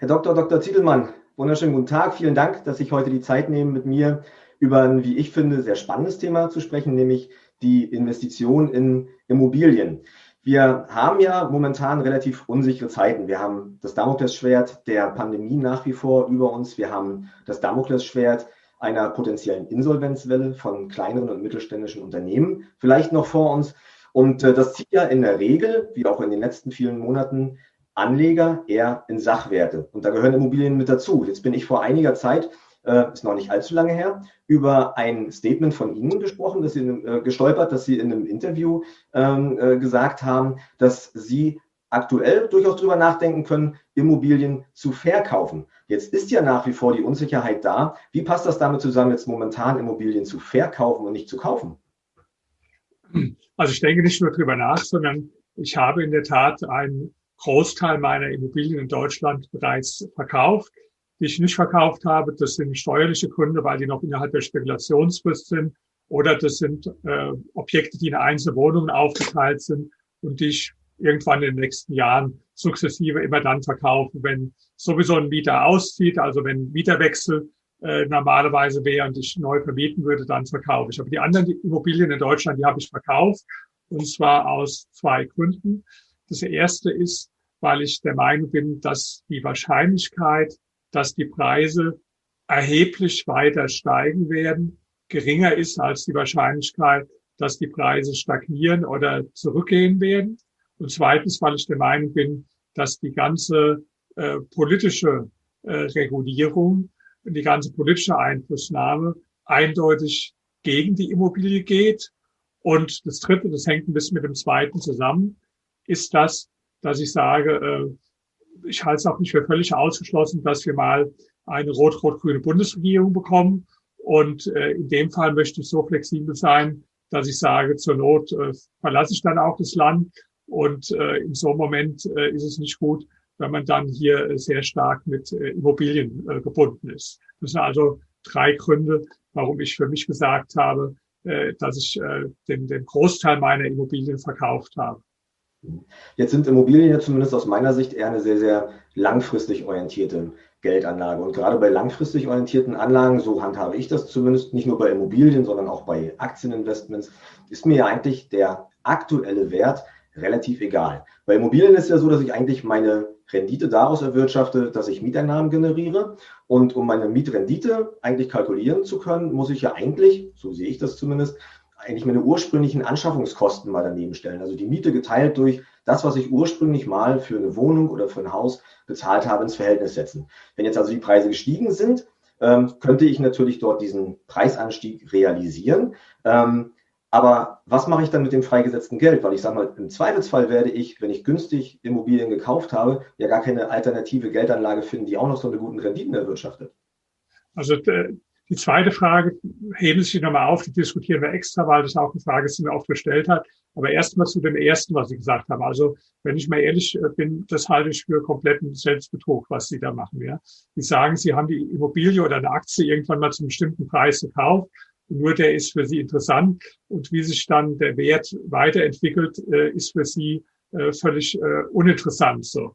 Herr Dr. Dr. Ziedelmann, wunderschönen guten Tag. Vielen Dank, dass Sie heute die Zeit nehmen, mit mir über ein, wie ich finde, sehr spannendes Thema zu sprechen, nämlich die Investition in Immobilien. Wir haben ja momentan relativ unsichere Zeiten. Wir haben das Damoklesschwert der Pandemie nach wie vor über uns. Wir haben das Damoklesschwert einer potenziellen Insolvenzwelle von kleineren und mittelständischen Unternehmen vielleicht noch vor uns. Und äh, das zieht ja in der Regel, wie auch in den letzten vielen Monaten, Anleger eher in Sachwerte. Und da gehören Immobilien mit dazu. Jetzt bin ich vor einiger Zeit, äh, ist noch nicht allzu lange her, über ein Statement von Ihnen gesprochen, dass Sie äh, gestolpert, dass Sie in einem Interview ähm, äh, gesagt haben, dass Sie aktuell durchaus drüber nachdenken können, Immobilien zu verkaufen. Jetzt ist ja nach wie vor die Unsicherheit da. Wie passt das damit zusammen, jetzt momentan Immobilien zu verkaufen und nicht zu kaufen? Also ich denke nicht nur drüber nach, sondern ich habe in der Tat einen Großteil meiner Immobilien in Deutschland bereits verkauft. Die ich nicht verkauft habe, das sind steuerliche Gründe, weil die noch innerhalb der Spekulationsfrist sind. Oder das sind äh, Objekte, die in einzelne Wohnungen aufgeteilt sind und die ich irgendwann in den nächsten Jahren sukzessive immer dann verkaufen, wenn sowieso ein Mieter auszieht, also wenn Mieterwechsel äh, normalerweise wäre und ich neu vermieten würde, dann verkaufe ich. Aber die anderen Immobilien in Deutschland, die habe ich verkauft und zwar aus zwei Gründen. Das erste ist, weil ich der Meinung bin, dass die Wahrscheinlichkeit, dass die Preise erheblich weiter steigen werden, geringer ist als die Wahrscheinlichkeit, dass die Preise stagnieren oder zurückgehen werden. Und zweitens, weil ich der Meinung bin, dass die ganze äh, politische äh, Regulierung die ganze politische Einflussnahme eindeutig gegen die Immobilie geht. Und das Dritte, das hängt ein bisschen mit dem Zweiten zusammen, ist das, dass ich sage, äh, ich halte es auch nicht für völlig ausgeschlossen, dass wir mal eine rot-rot-grüne Bundesregierung bekommen. Und äh, in dem Fall möchte ich so flexibel sein, dass ich sage, zur Not äh, verlasse ich dann auch das Land. Und äh, in so einem Moment äh, ist es nicht gut, wenn man dann hier äh, sehr stark mit äh, Immobilien äh, gebunden ist. Das sind also drei Gründe, warum ich für mich gesagt habe, äh, dass ich äh, den, den Großteil meiner Immobilien verkauft habe. Jetzt sind Immobilien ja zumindest aus meiner Sicht eher eine sehr, sehr langfristig orientierte Geldanlage. Und gerade bei langfristig orientierten Anlagen, so handhabe ich das zumindest, nicht nur bei Immobilien, sondern auch bei Aktieninvestments, ist mir ja eigentlich der aktuelle Wert relativ egal. Bei Immobilien ist ja so, dass ich eigentlich meine Rendite daraus erwirtschafte, dass ich Mieteinnahmen generiere. Und um meine Mietrendite eigentlich kalkulieren zu können, muss ich ja eigentlich, so sehe ich das zumindest, eigentlich meine ursprünglichen Anschaffungskosten mal daneben stellen. Also die Miete geteilt durch das, was ich ursprünglich mal für eine Wohnung oder für ein Haus bezahlt habe, ins Verhältnis setzen. Wenn jetzt also die Preise gestiegen sind, ähm, könnte ich natürlich dort diesen Preisanstieg realisieren. Ähm, aber was mache ich dann mit dem freigesetzten Geld? Weil ich sage mal, im Zweifelsfall werde ich, wenn ich günstig Immobilien gekauft habe, ja gar keine alternative Geldanlage finden, die auch noch so eine guten Renditen erwirtschaftet. Also äh, die zweite Frage heben Sie nochmal auf, die diskutieren wir extra, weil das auch eine Frage ist, die mir oft gestellt hat. Aber erstmal zu dem ersten, was Sie gesagt haben. Also, wenn ich mal ehrlich äh, bin, das halte ich für kompletten Selbstbetrug, was Sie da machen, ja. Sie sagen, Sie haben die Immobilie oder eine Aktie irgendwann mal zu einem bestimmten Preis gekauft. Nur der ist für Sie interessant. Und wie sich dann der Wert weiterentwickelt, äh, ist für Sie äh, völlig uninteressant, so.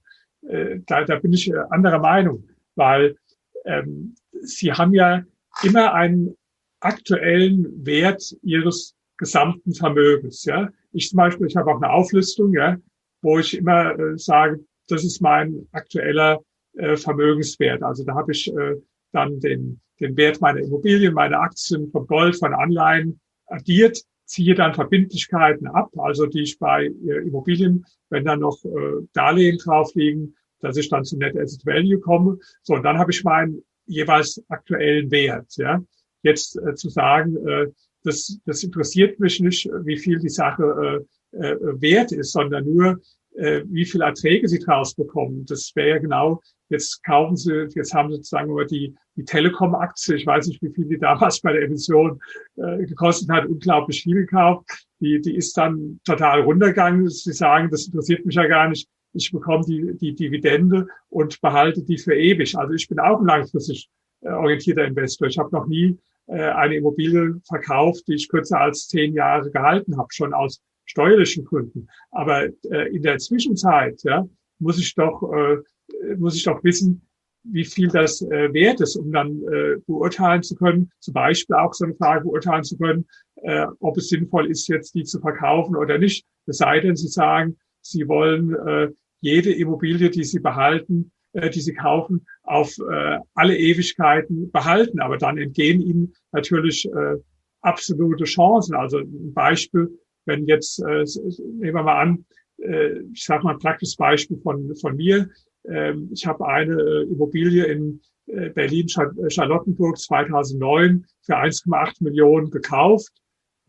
Da, da bin ich anderer Meinung, weil ähm, Sie haben ja immer einen aktuellen Wert ihres gesamten Vermögens. Ja, ich zum Beispiel, ich habe auch eine Auflistung, ja, wo ich immer äh, sage, das ist mein aktueller äh, Vermögenswert. Also da habe ich äh, dann den, den Wert meiner Immobilien, meiner Aktien, von Gold, von Anleihen addiert, ziehe dann Verbindlichkeiten ab, also die ich bei äh, Immobilien, wenn dann noch äh, Darlehen drauf liegen, dass ich dann zu Net Asset Value komme. So, und dann habe ich meinen jeweils aktuellen Wert. Ja? Jetzt äh, zu sagen, äh, das, das interessiert mich nicht, wie viel die Sache äh, äh, wert ist, sondern nur, äh, wie viel Erträge sie draus bekommen. Das wäre ja genau, jetzt kaufen sie, jetzt haben sie sozusagen über die, die Telekom-Aktie, ich weiß nicht, wie viel die damals bei der Emission äh, gekostet hat, unglaublich viel gekauft. Die, die ist dann total runtergegangen. Sie sagen, das interessiert mich ja gar nicht ich bekomme die, die Dividende und behalte die für ewig. Also ich bin auch ein langfristig äh, orientierter Investor. Ich habe noch nie äh, eine Immobilie verkauft, die ich kürzer als zehn Jahre gehalten habe, schon aus steuerlichen Gründen. Aber äh, in der Zwischenzeit ja, muss ich doch äh, muss ich doch wissen, wie viel das äh, wert ist, um dann äh, beurteilen zu können, zum Beispiel auch so eine Frage beurteilen zu können, äh, ob es sinnvoll ist, jetzt die zu verkaufen oder nicht. Es sei denn, Sie sagen, Sie wollen äh, jede Immobilie, die Sie behalten, äh, die Sie kaufen, auf äh, alle Ewigkeiten behalten. Aber dann entgehen Ihnen natürlich äh, absolute Chancen. Also ein Beispiel, wenn jetzt, äh, nehmen wir mal an, äh, ich sage mal ein praktisches Beispiel von, von mir. Ähm, ich habe eine äh, Immobilie in äh, Berlin-Charlottenburg 2009 für 1,8 Millionen gekauft.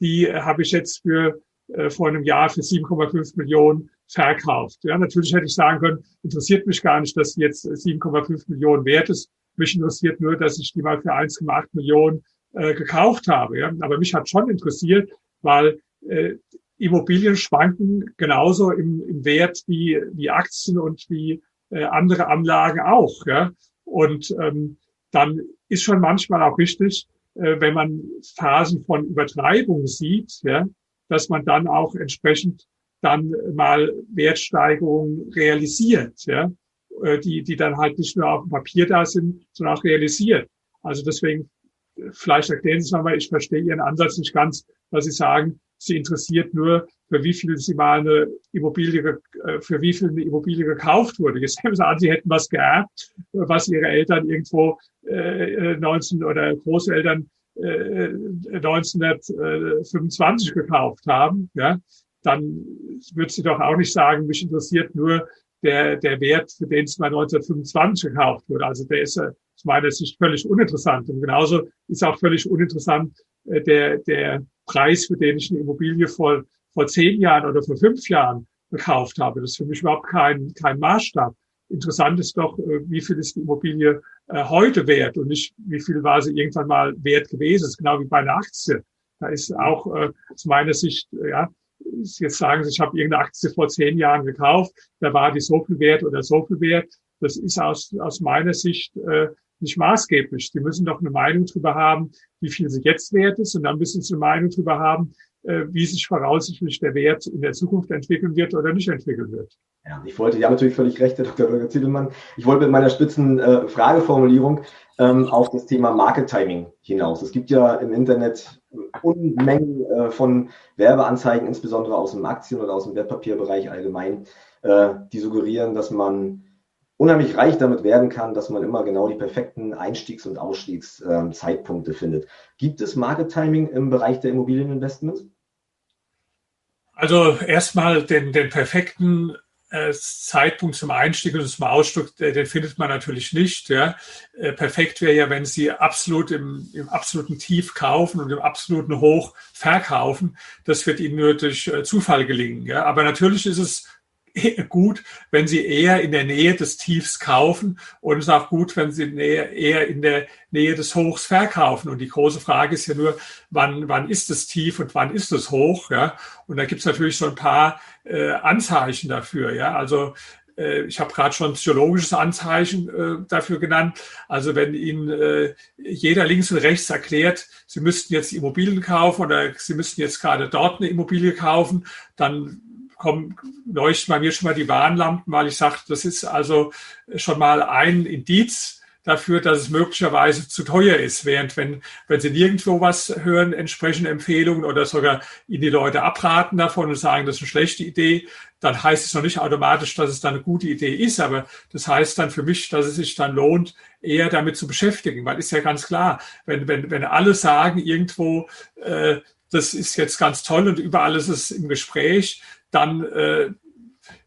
Die habe ich jetzt für vor einem Jahr für 7,5 Millionen verkauft. Ja, natürlich hätte ich sagen können, interessiert mich gar nicht, dass jetzt 7,5 Millionen wert ist. Mich interessiert nur, dass ich die mal für 1,8 Millionen äh, gekauft habe. Ja. Aber mich hat schon interessiert, weil äh, Immobilien schwanken genauso im, im Wert wie, wie Aktien und wie äh, andere Anlagen auch. Ja? Und ähm, dann ist schon manchmal auch wichtig, äh, wenn man Phasen von Übertreibung sieht, ja, dass man dann auch entsprechend dann mal Wertsteigerungen realisiert, ja, äh, die, die dann halt nicht nur auf dem Papier da sind, sondern auch realisiert. Also deswegen, vielleicht erklären Sie es nochmal, ich verstehe Ihren Ansatz nicht ganz, dass Sie sagen, Sie interessiert nur, für wie viel Sie mal eine Immobilie, äh, für wie viel eine Immobilie gekauft wurde. Jetzt nehmen Sie an, Sie hätten was geerbt, was Ihre Eltern irgendwo äh, 19 oder Großeltern äh, 1925 gekauft haben, ja, dann wird sie doch auch nicht sagen, mich interessiert nur der, der Wert, für den es mal 1925 gekauft wurde. Also der ist aus meiner Sicht völlig uninteressant. Und genauso ist auch völlig uninteressant äh, der, der Preis, für den ich eine Immobilie vor, vor zehn Jahren oder vor fünf Jahren gekauft habe. Das ist für mich überhaupt kein, kein Maßstab. Interessant ist doch, äh, wie viel ist die Immobilie äh, heute wert und nicht, wie viel war sie irgendwann mal wert gewesen. Das ist genau wie bei einer Aktie. Da ist auch aus meiner Sicht, ja, jetzt sagen ich habe irgendeine Aktie vor zehn Jahren gekauft, da war die so viel wert oder so viel wert. Das ist aus, aus meiner Sicht äh, nicht maßgeblich. Sie müssen doch eine Meinung darüber haben, wie viel sie jetzt wert ist, und dann müssen sie eine Meinung darüber haben, äh, wie sich voraussichtlich der Wert in der Zukunft entwickeln wird oder nicht entwickeln wird. Ja, ich wollte, Sie natürlich völlig recht, Herr Dr. Dr. Zittelmann. Ich wollte mit meiner spitzen äh, Frageformulierung ähm, auf das Thema Market Timing hinaus. Es gibt ja im Internet Unmengen äh, von Werbeanzeigen, insbesondere aus dem Aktien- oder aus dem Wertpapierbereich allgemein, äh, die suggerieren, dass man unheimlich reich damit werden kann, dass man immer genau die perfekten Einstiegs- und Ausstiegszeitpunkte äh, findet. Gibt es Market Timing im Bereich der Immobilieninvestments? Also erstmal den, den perfekten Zeitpunkt zum Einstieg und zum Ausstieg, den findet man natürlich nicht. Ja. Äh, perfekt wäre ja, wenn Sie absolut im, im absoluten Tief kaufen und im absoluten Hoch verkaufen. Das wird Ihnen nur durch äh, Zufall gelingen. Ja. Aber natürlich ist es gut, wenn Sie eher in der Nähe des Tiefs kaufen und es ist auch gut, wenn Sie eher in der Nähe des Hochs verkaufen. Und die große Frage ist ja nur, wann, wann ist das Tief und wann ist es hoch? Ja? Und da gibt es natürlich so ein paar äh, Anzeichen dafür. Ja? Also äh, ich habe gerade schon psychologisches Anzeichen äh, dafür genannt. Also wenn Ihnen äh, jeder links und rechts erklärt, Sie müssten jetzt Immobilien kaufen oder Sie müssten jetzt gerade dort eine Immobilie kaufen, dann kommen, leuchten bei mir schon mal die Warnlampen, weil ich sage, das ist also schon mal ein Indiz dafür, dass es möglicherweise zu teuer ist. Während wenn, wenn Sie nirgendwo was hören, entsprechende Empfehlungen oder sogar Ihnen die Leute abraten davon und sagen, das ist eine schlechte Idee, dann heißt es noch nicht automatisch, dass es dann eine gute Idee ist. Aber das heißt dann für mich, dass es sich dann lohnt, eher damit zu beschäftigen. Weil ist ja ganz klar, wenn, wenn, wenn alle sagen irgendwo, äh, das ist jetzt ganz toll und überall ist es im Gespräch, dann, äh,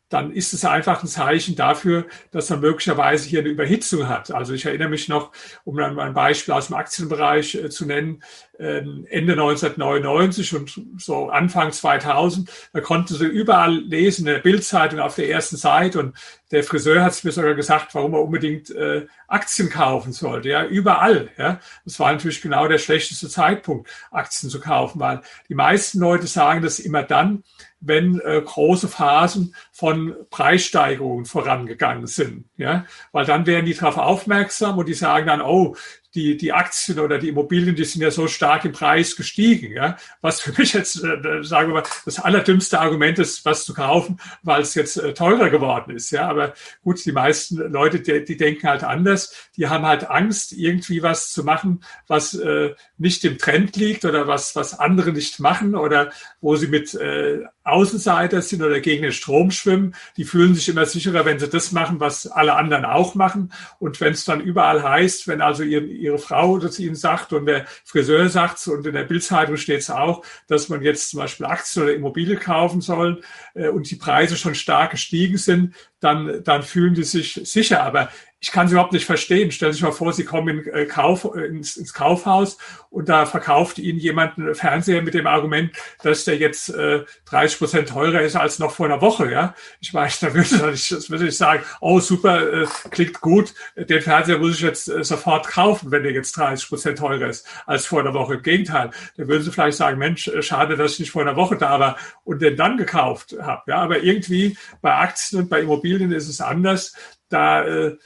dann ist es einfach ein Zeichen dafür, dass man möglicherweise hier eine Überhitzung hat. Also ich erinnere mich noch, um ein Beispiel aus dem Aktienbereich äh, zu nennen, ähm, Ende 1999 und so Anfang 2000, da konnte sie überall lesen, in der Bildzeitung auf der ersten Seite und der Friseur hat es mir sogar gesagt, warum er unbedingt äh, Aktien kaufen sollte. Ja, überall. Ja, das war natürlich genau der schlechteste Zeitpunkt, Aktien zu kaufen, weil die meisten Leute sagen das immer dann, wenn äh, große Phasen von Preissteigerungen vorangegangen sind. Ja? Weil dann werden die darauf aufmerksam und die sagen dann, oh, die, die Aktien oder die Immobilien, die sind ja so stark im Preis gestiegen. Ja? Was für mich jetzt, äh, sagen wir mal, das allerdümmste Argument ist, was zu kaufen, weil es jetzt äh, teurer geworden ist. Ja? Aber gut, die meisten Leute, die, die denken halt anders. Die haben halt Angst, irgendwie was zu machen, was äh, nicht im Trend liegt oder was, was andere nicht machen oder wo sie mit äh, Außenseiter sind oder gegen den Strom schwimmen. Die fühlen sich immer sicherer, wenn sie das machen, was alle anderen auch machen. Und wenn es dann überall heißt, wenn also ihr, ihre Frau das ihnen sagt und der Friseur sagt und in der Bildzeitung steht es auch, dass man jetzt zum Beispiel Aktien oder Immobilien kaufen soll äh, und die Preise schon stark gestiegen sind, dann, dann fühlen die sich sicher. Aber ich kann sie überhaupt nicht verstehen. Stellen Sie sich mal vor, Sie kommen in, äh, Kauf, äh, ins, ins, Kaufhaus und da verkauft Ihnen jemand einen Fernseher mit dem Argument, dass der jetzt äh, 30 Prozent teurer ist als noch vor einer Woche. Ja, Ich meine, da würde ich, das würde ich sagen, oh super, äh, klingt gut, den Fernseher muss ich jetzt äh, sofort kaufen, wenn der jetzt 30 Prozent teurer ist als vor einer Woche. Im Gegenteil, da würden Sie vielleicht sagen, Mensch, äh, schade, dass ich nicht vor einer Woche da war und den dann gekauft habe. Ja, aber irgendwie bei Aktien und bei Immobilien ist es anders da, äh,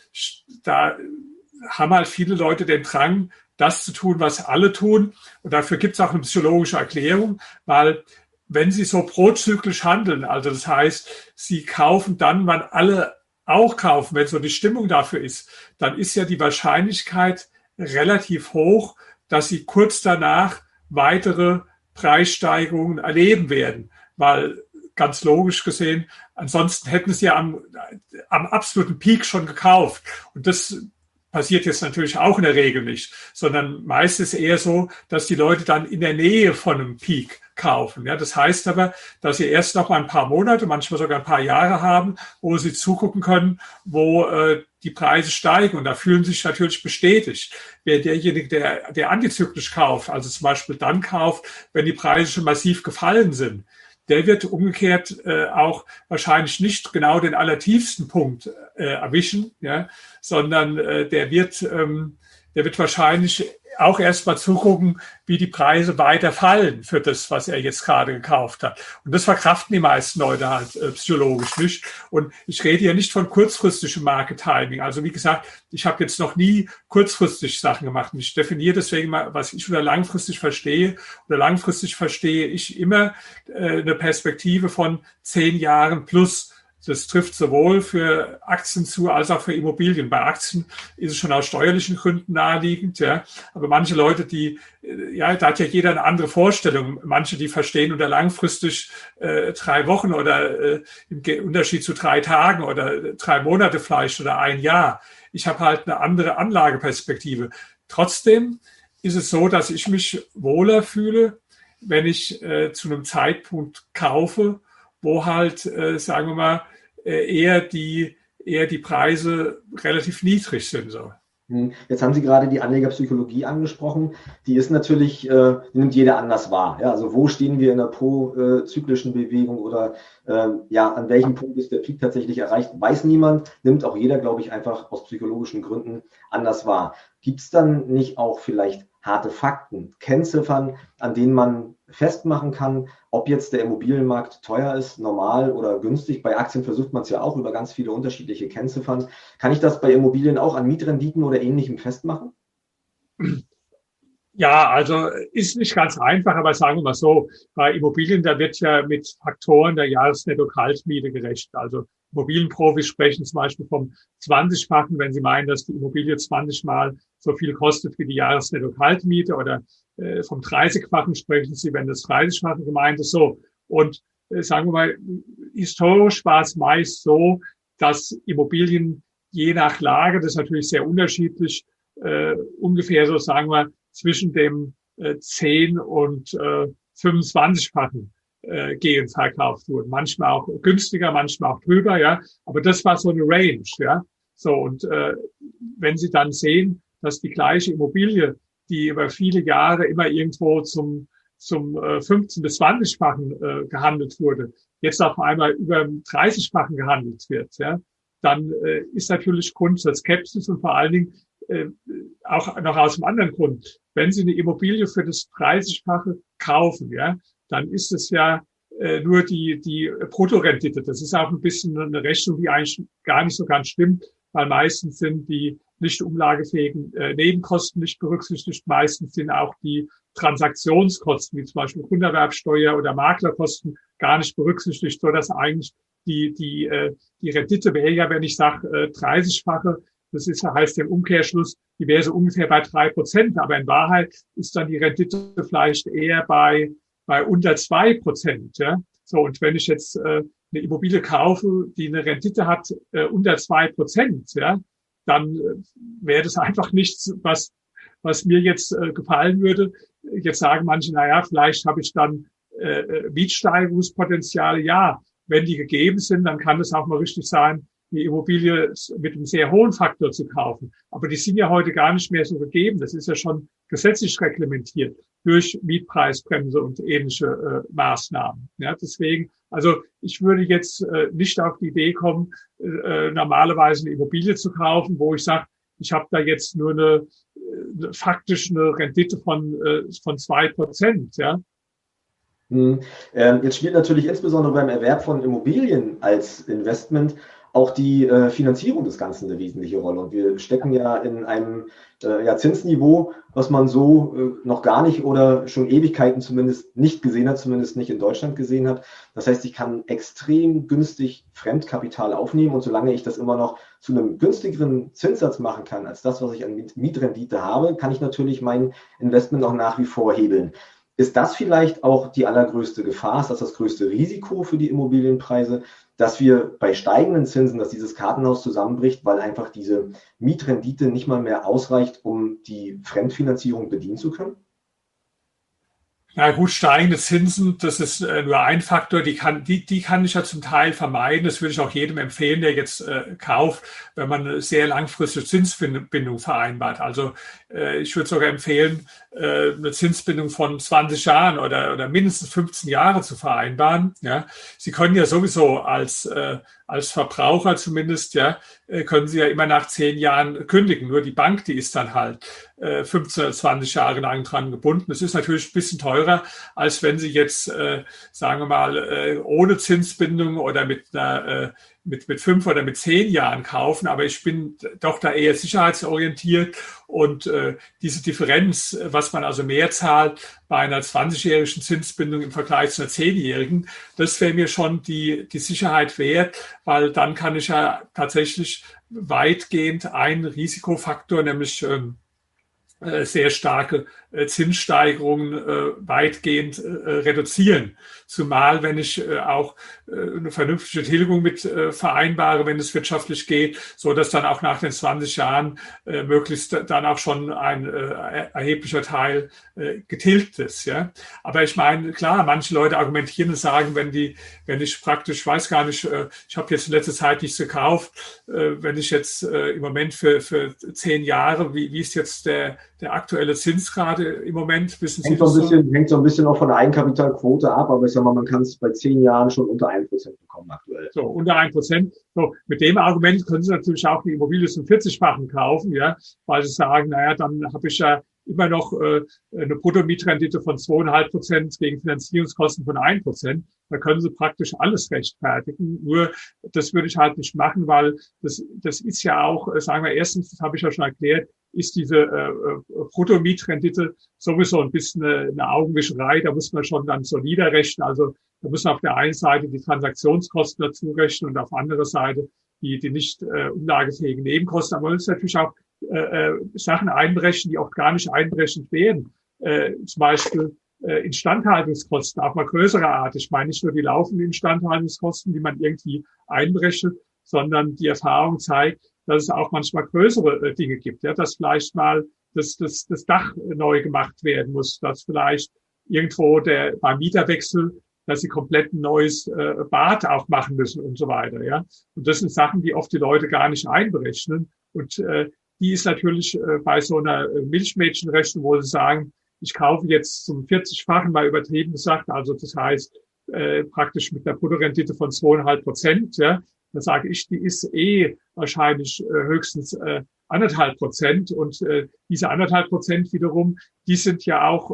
da haben halt viele Leute den Drang, das zu tun, was alle tun. Und dafür gibt es auch eine psychologische Erklärung, weil wenn sie so prozyklisch handeln, also das heißt, sie kaufen dann, wann alle auch kaufen, wenn so die Stimmung dafür ist, dann ist ja die Wahrscheinlichkeit relativ hoch, dass sie kurz danach weitere Preissteigerungen erleben werden, weil ganz logisch gesehen. Ansonsten hätten sie ja am, am absoluten Peak schon gekauft. Und das passiert jetzt natürlich auch in der Regel nicht, sondern meist ist eher so, dass die Leute dann in der Nähe von einem Peak kaufen. Ja, das heißt aber, dass sie erst noch mal ein paar Monate, manchmal sogar ein paar Jahre haben, wo sie zugucken können, wo äh, die Preise steigen. Und da fühlen sich natürlich bestätigt. Wer derjenige, der, der antizyklisch kauft, also zum Beispiel dann kauft, wenn die Preise schon massiv gefallen sind, der wird umgekehrt äh, auch wahrscheinlich nicht genau den allertiefsten Punkt äh, erwischen, ja, sondern äh, der wird, ähm, der wird wahrscheinlich auch erstmal zugucken, wie die Preise weiter fallen für das, was er jetzt gerade gekauft hat. Und das verkraften die meisten Leute halt äh, psychologisch nicht. Und ich rede hier nicht von kurzfristigem Market Timing. Also wie gesagt, ich habe jetzt noch nie kurzfristig Sachen gemacht. Und ich definiere deswegen mal, was ich unter langfristig verstehe. Oder langfristig verstehe ich immer äh, eine Perspektive von zehn Jahren plus das trifft sowohl für Aktien zu als auch für Immobilien. Bei Aktien ist es schon aus steuerlichen Gründen naheliegend, ja. Aber manche Leute, die, äh, ja, da hat ja jeder eine andere Vorstellung. Manche, die verstehen unter langfristig äh, drei Wochen oder äh, im Unterschied zu drei Tagen oder drei Monate vielleicht oder ein Jahr. Ich habe halt eine andere Anlageperspektive. Trotzdem ist es so, dass ich mich wohler fühle, wenn ich äh, zu einem Zeitpunkt kaufe, wo halt, äh, sagen wir mal, äh, eher die, eher die Preise relativ niedrig sind. So. Hm. Jetzt haben Sie gerade die Anlegerpsychologie angesprochen. Die ist natürlich, äh, nimmt jeder anders wahr. Ja, also wo stehen wir in der pro-zyklischen Bewegung oder äh, ja, an welchem Punkt ist der Peak tatsächlich erreicht, weiß niemand. Nimmt auch jeder, glaube ich, einfach aus psychologischen Gründen anders wahr. Gibt es dann nicht auch vielleicht harte Fakten, Kennziffern, an denen man festmachen kann, ob jetzt der Immobilienmarkt teuer ist, normal oder günstig. Bei Aktien versucht man es ja auch über ganz viele unterschiedliche Kennziffern. Kann ich das bei Immobilien auch an Mietrenditen oder ähnlichem festmachen? Ja, also ist nicht ganz einfach, aber sagen wir mal so, bei Immobilien, da wird ja mit Faktoren der Jahresnetto-Kaltmiete gerechnet. Also Immobilienprofis sprechen zum Beispiel vom 20-fachen, wenn sie meinen, dass die Immobilie 20 Mal so viel kostet wie die Jahresnetto-Kaltmiete oder äh, vom 30-fachen sprechen sie, wenn das 30-fache gemeint ist. So. Und äh, sagen wir mal, historisch war es meist so, dass Immobilien je nach Lage, das ist natürlich sehr unterschiedlich, äh, ungefähr so sagen wir zwischen dem äh, 10 und äh, 25-fachen äh, gehen verkauft wurden. Manchmal auch günstiger, manchmal auch drüber, ja. Aber das war so eine Range, ja. So, und äh, wenn Sie dann sehen, dass die gleiche Immobilie, die über viele Jahre immer irgendwo zum, zum äh, 15 bis 20-fachen äh, gehandelt wurde, jetzt auf einmal über 30-fachen gehandelt wird, ja, dann äh, ist natürlich Grund zur Skepsis und vor allen Dingen äh, auch noch aus einem anderen Grund. Wenn Sie eine Immobilie für das 30-fache kaufen, ja, dann ist es ja äh, nur die, die Bruttorendite. Das ist auch ein bisschen eine Rechnung, die eigentlich gar nicht so ganz stimmt, weil meistens sind die nicht umlagefähigen äh, Nebenkosten nicht berücksichtigt. Meistens sind auch die Transaktionskosten, wie zum Beispiel Grunderwerbsteuer oder Maklerkosten, gar nicht berücksichtigt, so dass eigentlich die, die, äh, die Rendite wäre ja, wenn ich sage, äh, 30-fache, das ist, heißt im Umkehrschluss, die wäre so ungefähr bei drei Prozent, aber in Wahrheit ist dann die Rendite vielleicht eher bei, bei unter zwei Prozent. Ja? So, und wenn ich jetzt äh, eine Immobilie kaufe, die eine Rendite hat äh, unter zwei Prozent, ja, dann äh, wäre das einfach nichts, was, was mir jetzt äh, gefallen würde. Jetzt sagen manche, na ja, vielleicht habe ich dann äh, äh, Mietsteigerungspotenziale. Ja, wenn die gegeben sind, dann kann es auch mal richtig sein, die Immobilie mit einem sehr hohen Faktor zu kaufen. Aber die sind ja heute gar nicht mehr so gegeben. Das ist ja schon gesetzlich reglementiert durch Mietpreisbremse und ähnliche äh, Maßnahmen. Ja, deswegen, also ich würde jetzt äh, nicht auf die Idee kommen, äh, normalerweise eine Immobilie zu kaufen, wo ich sage, ich habe da jetzt nur eine, eine äh, faktisch eine Rendite von äh, von zwei Prozent. Ja, hm. Ähm, jetzt spielt natürlich insbesondere beim Erwerb von Immobilien als Investment auch die äh, Finanzierung des Ganzen eine wesentliche Rolle. Und wir stecken ja in einem äh, ja, Zinsniveau, was man so äh, noch gar nicht oder schon Ewigkeiten zumindest nicht gesehen hat, zumindest nicht in Deutschland gesehen hat. Das heißt, ich kann extrem günstig Fremdkapital aufnehmen und solange ich das immer noch zu einem günstigeren Zinssatz machen kann als das, was ich an Mietrendite habe, kann ich natürlich mein Investment auch nach wie vor hebeln. Ist das vielleicht auch die allergrößte Gefahr? Ist das das größte Risiko für die Immobilienpreise, dass wir bei steigenden Zinsen, dass dieses Kartenhaus zusammenbricht, weil einfach diese Mietrendite nicht mal mehr ausreicht, um die Fremdfinanzierung bedienen zu können? Na gut, steigende Zinsen, das ist äh, nur ein Faktor, die kann, die, die kann ich ja zum Teil vermeiden. Das würde ich auch jedem empfehlen, der jetzt äh, kauft, wenn man eine sehr langfristige Zinsbindung vereinbart. Also äh, ich würde sogar empfehlen, äh, eine Zinsbindung von 20 Jahren oder, oder mindestens 15 Jahre zu vereinbaren. Ja. Sie können ja sowieso als, äh, als Verbraucher zumindest, ja, äh, können Sie ja immer nach zehn Jahren kündigen. Nur die Bank, die ist dann halt äh, 15 oder 20 Jahre lang dran gebunden. Das ist natürlich ein bisschen teurer, als wenn Sie jetzt, äh, sagen wir mal, äh, ohne Zinsbindung oder mit einer äh, mit, mit fünf oder mit zehn Jahren kaufen, aber ich bin doch da eher sicherheitsorientiert und äh, diese Differenz, was man also mehr zahlt bei einer 20-jährigen Zinsbindung im Vergleich zu einer 10-jährigen, das wäre mir schon die, die Sicherheit wert, weil dann kann ich ja tatsächlich weitgehend einen Risikofaktor, nämlich ähm, äh, sehr starke Zinssteigerungen äh, weitgehend reduzieren. Zumal, wenn ich auch eine vernünftige Tilgung mit vereinbare, wenn es wirtschaftlich geht, so dass dann auch nach den 20 Jahren möglichst dann auch schon ein erheblicher Teil getilgt ist. Ja, aber ich meine, klar, manche Leute argumentieren und sagen, wenn die, wenn ich praktisch, weiß gar nicht, ich habe jetzt in letzter Zeit nichts gekauft, wenn ich jetzt im Moment für für zehn Jahre, wie, wie ist jetzt der der aktuelle Zins gerade im Moment? Wissen hängt, Sie so ein bisschen, hängt so ein bisschen auch von der Eigenkapitalquote ab, aber ich sag mal, man kann es bei zehn Jahren schon unter ein Prozent bekommen aktuell. So, unter ein Prozent. So, mit dem Argument können Sie natürlich auch die Immobilie zum 40-fachen kaufen, ja, weil Sie sagen, naja, dann habe ich ja immer noch äh, eine Bruttomietrendite von zweieinhalb Prozent gegen Finanzierungskosten von ein Prozent. Da können Sie praktisch alles rechtfertigen. Nur das würde ich halt nicht machen, weil das, das ist ja auch, äh, sagen wir erstens, das habe ich ja schon erklärt, ist diese äh, äh, Bruttomietrendite sowieso ein bisschen eine, eine Augenwischerei. Da muss man schon dann solider rechnen. Also da muss man auf der einen Seite die Transaktionskosten dazu rechnen und auf der anderen Seite die, die nicht äh, umlagefähigen Nebenkosten. Aber man muss natürlich auch äh, äh, Sachen einberechnen, die auch gar nicht einberechnet werden. Äh, zum Beispiel äh, Instandhaltungskosten, auch mal größere Art. Ich meine nicht nur die laufenden Instandhaltungskosten, die man irgendwie einberechnet, sondern die Erfahrung zeigt, dass es auch manchmal größere äh, Dinge gibt, ja, dass vielleicht mal das, das, das Dach neu gemacht werden muss, dass vielleicht irgendwo der beim Mieterwechsel, dass sie komplett ein neues äh, Bad auch machen müssen und so weiter, ja. Und das sind Sachen, die oft die Leute gar nicht einberechnen. Und äh, die ist natürlich äh, bei so einer äh, Milchmädchenrechnung, wo sie sagen, ich kaufe jetzt zum 40-fachen mal übertrieben gesagt, also das heißt äh, praktisch mit einer Bruttorendite von zweieinhalb Prozent, ja, da sage ich, die ist eh wahrscheinlich äh, höchstens äh, anderthalb Prozent. Und äh, diese anderthalb Prozent wiederum, die sind ja auch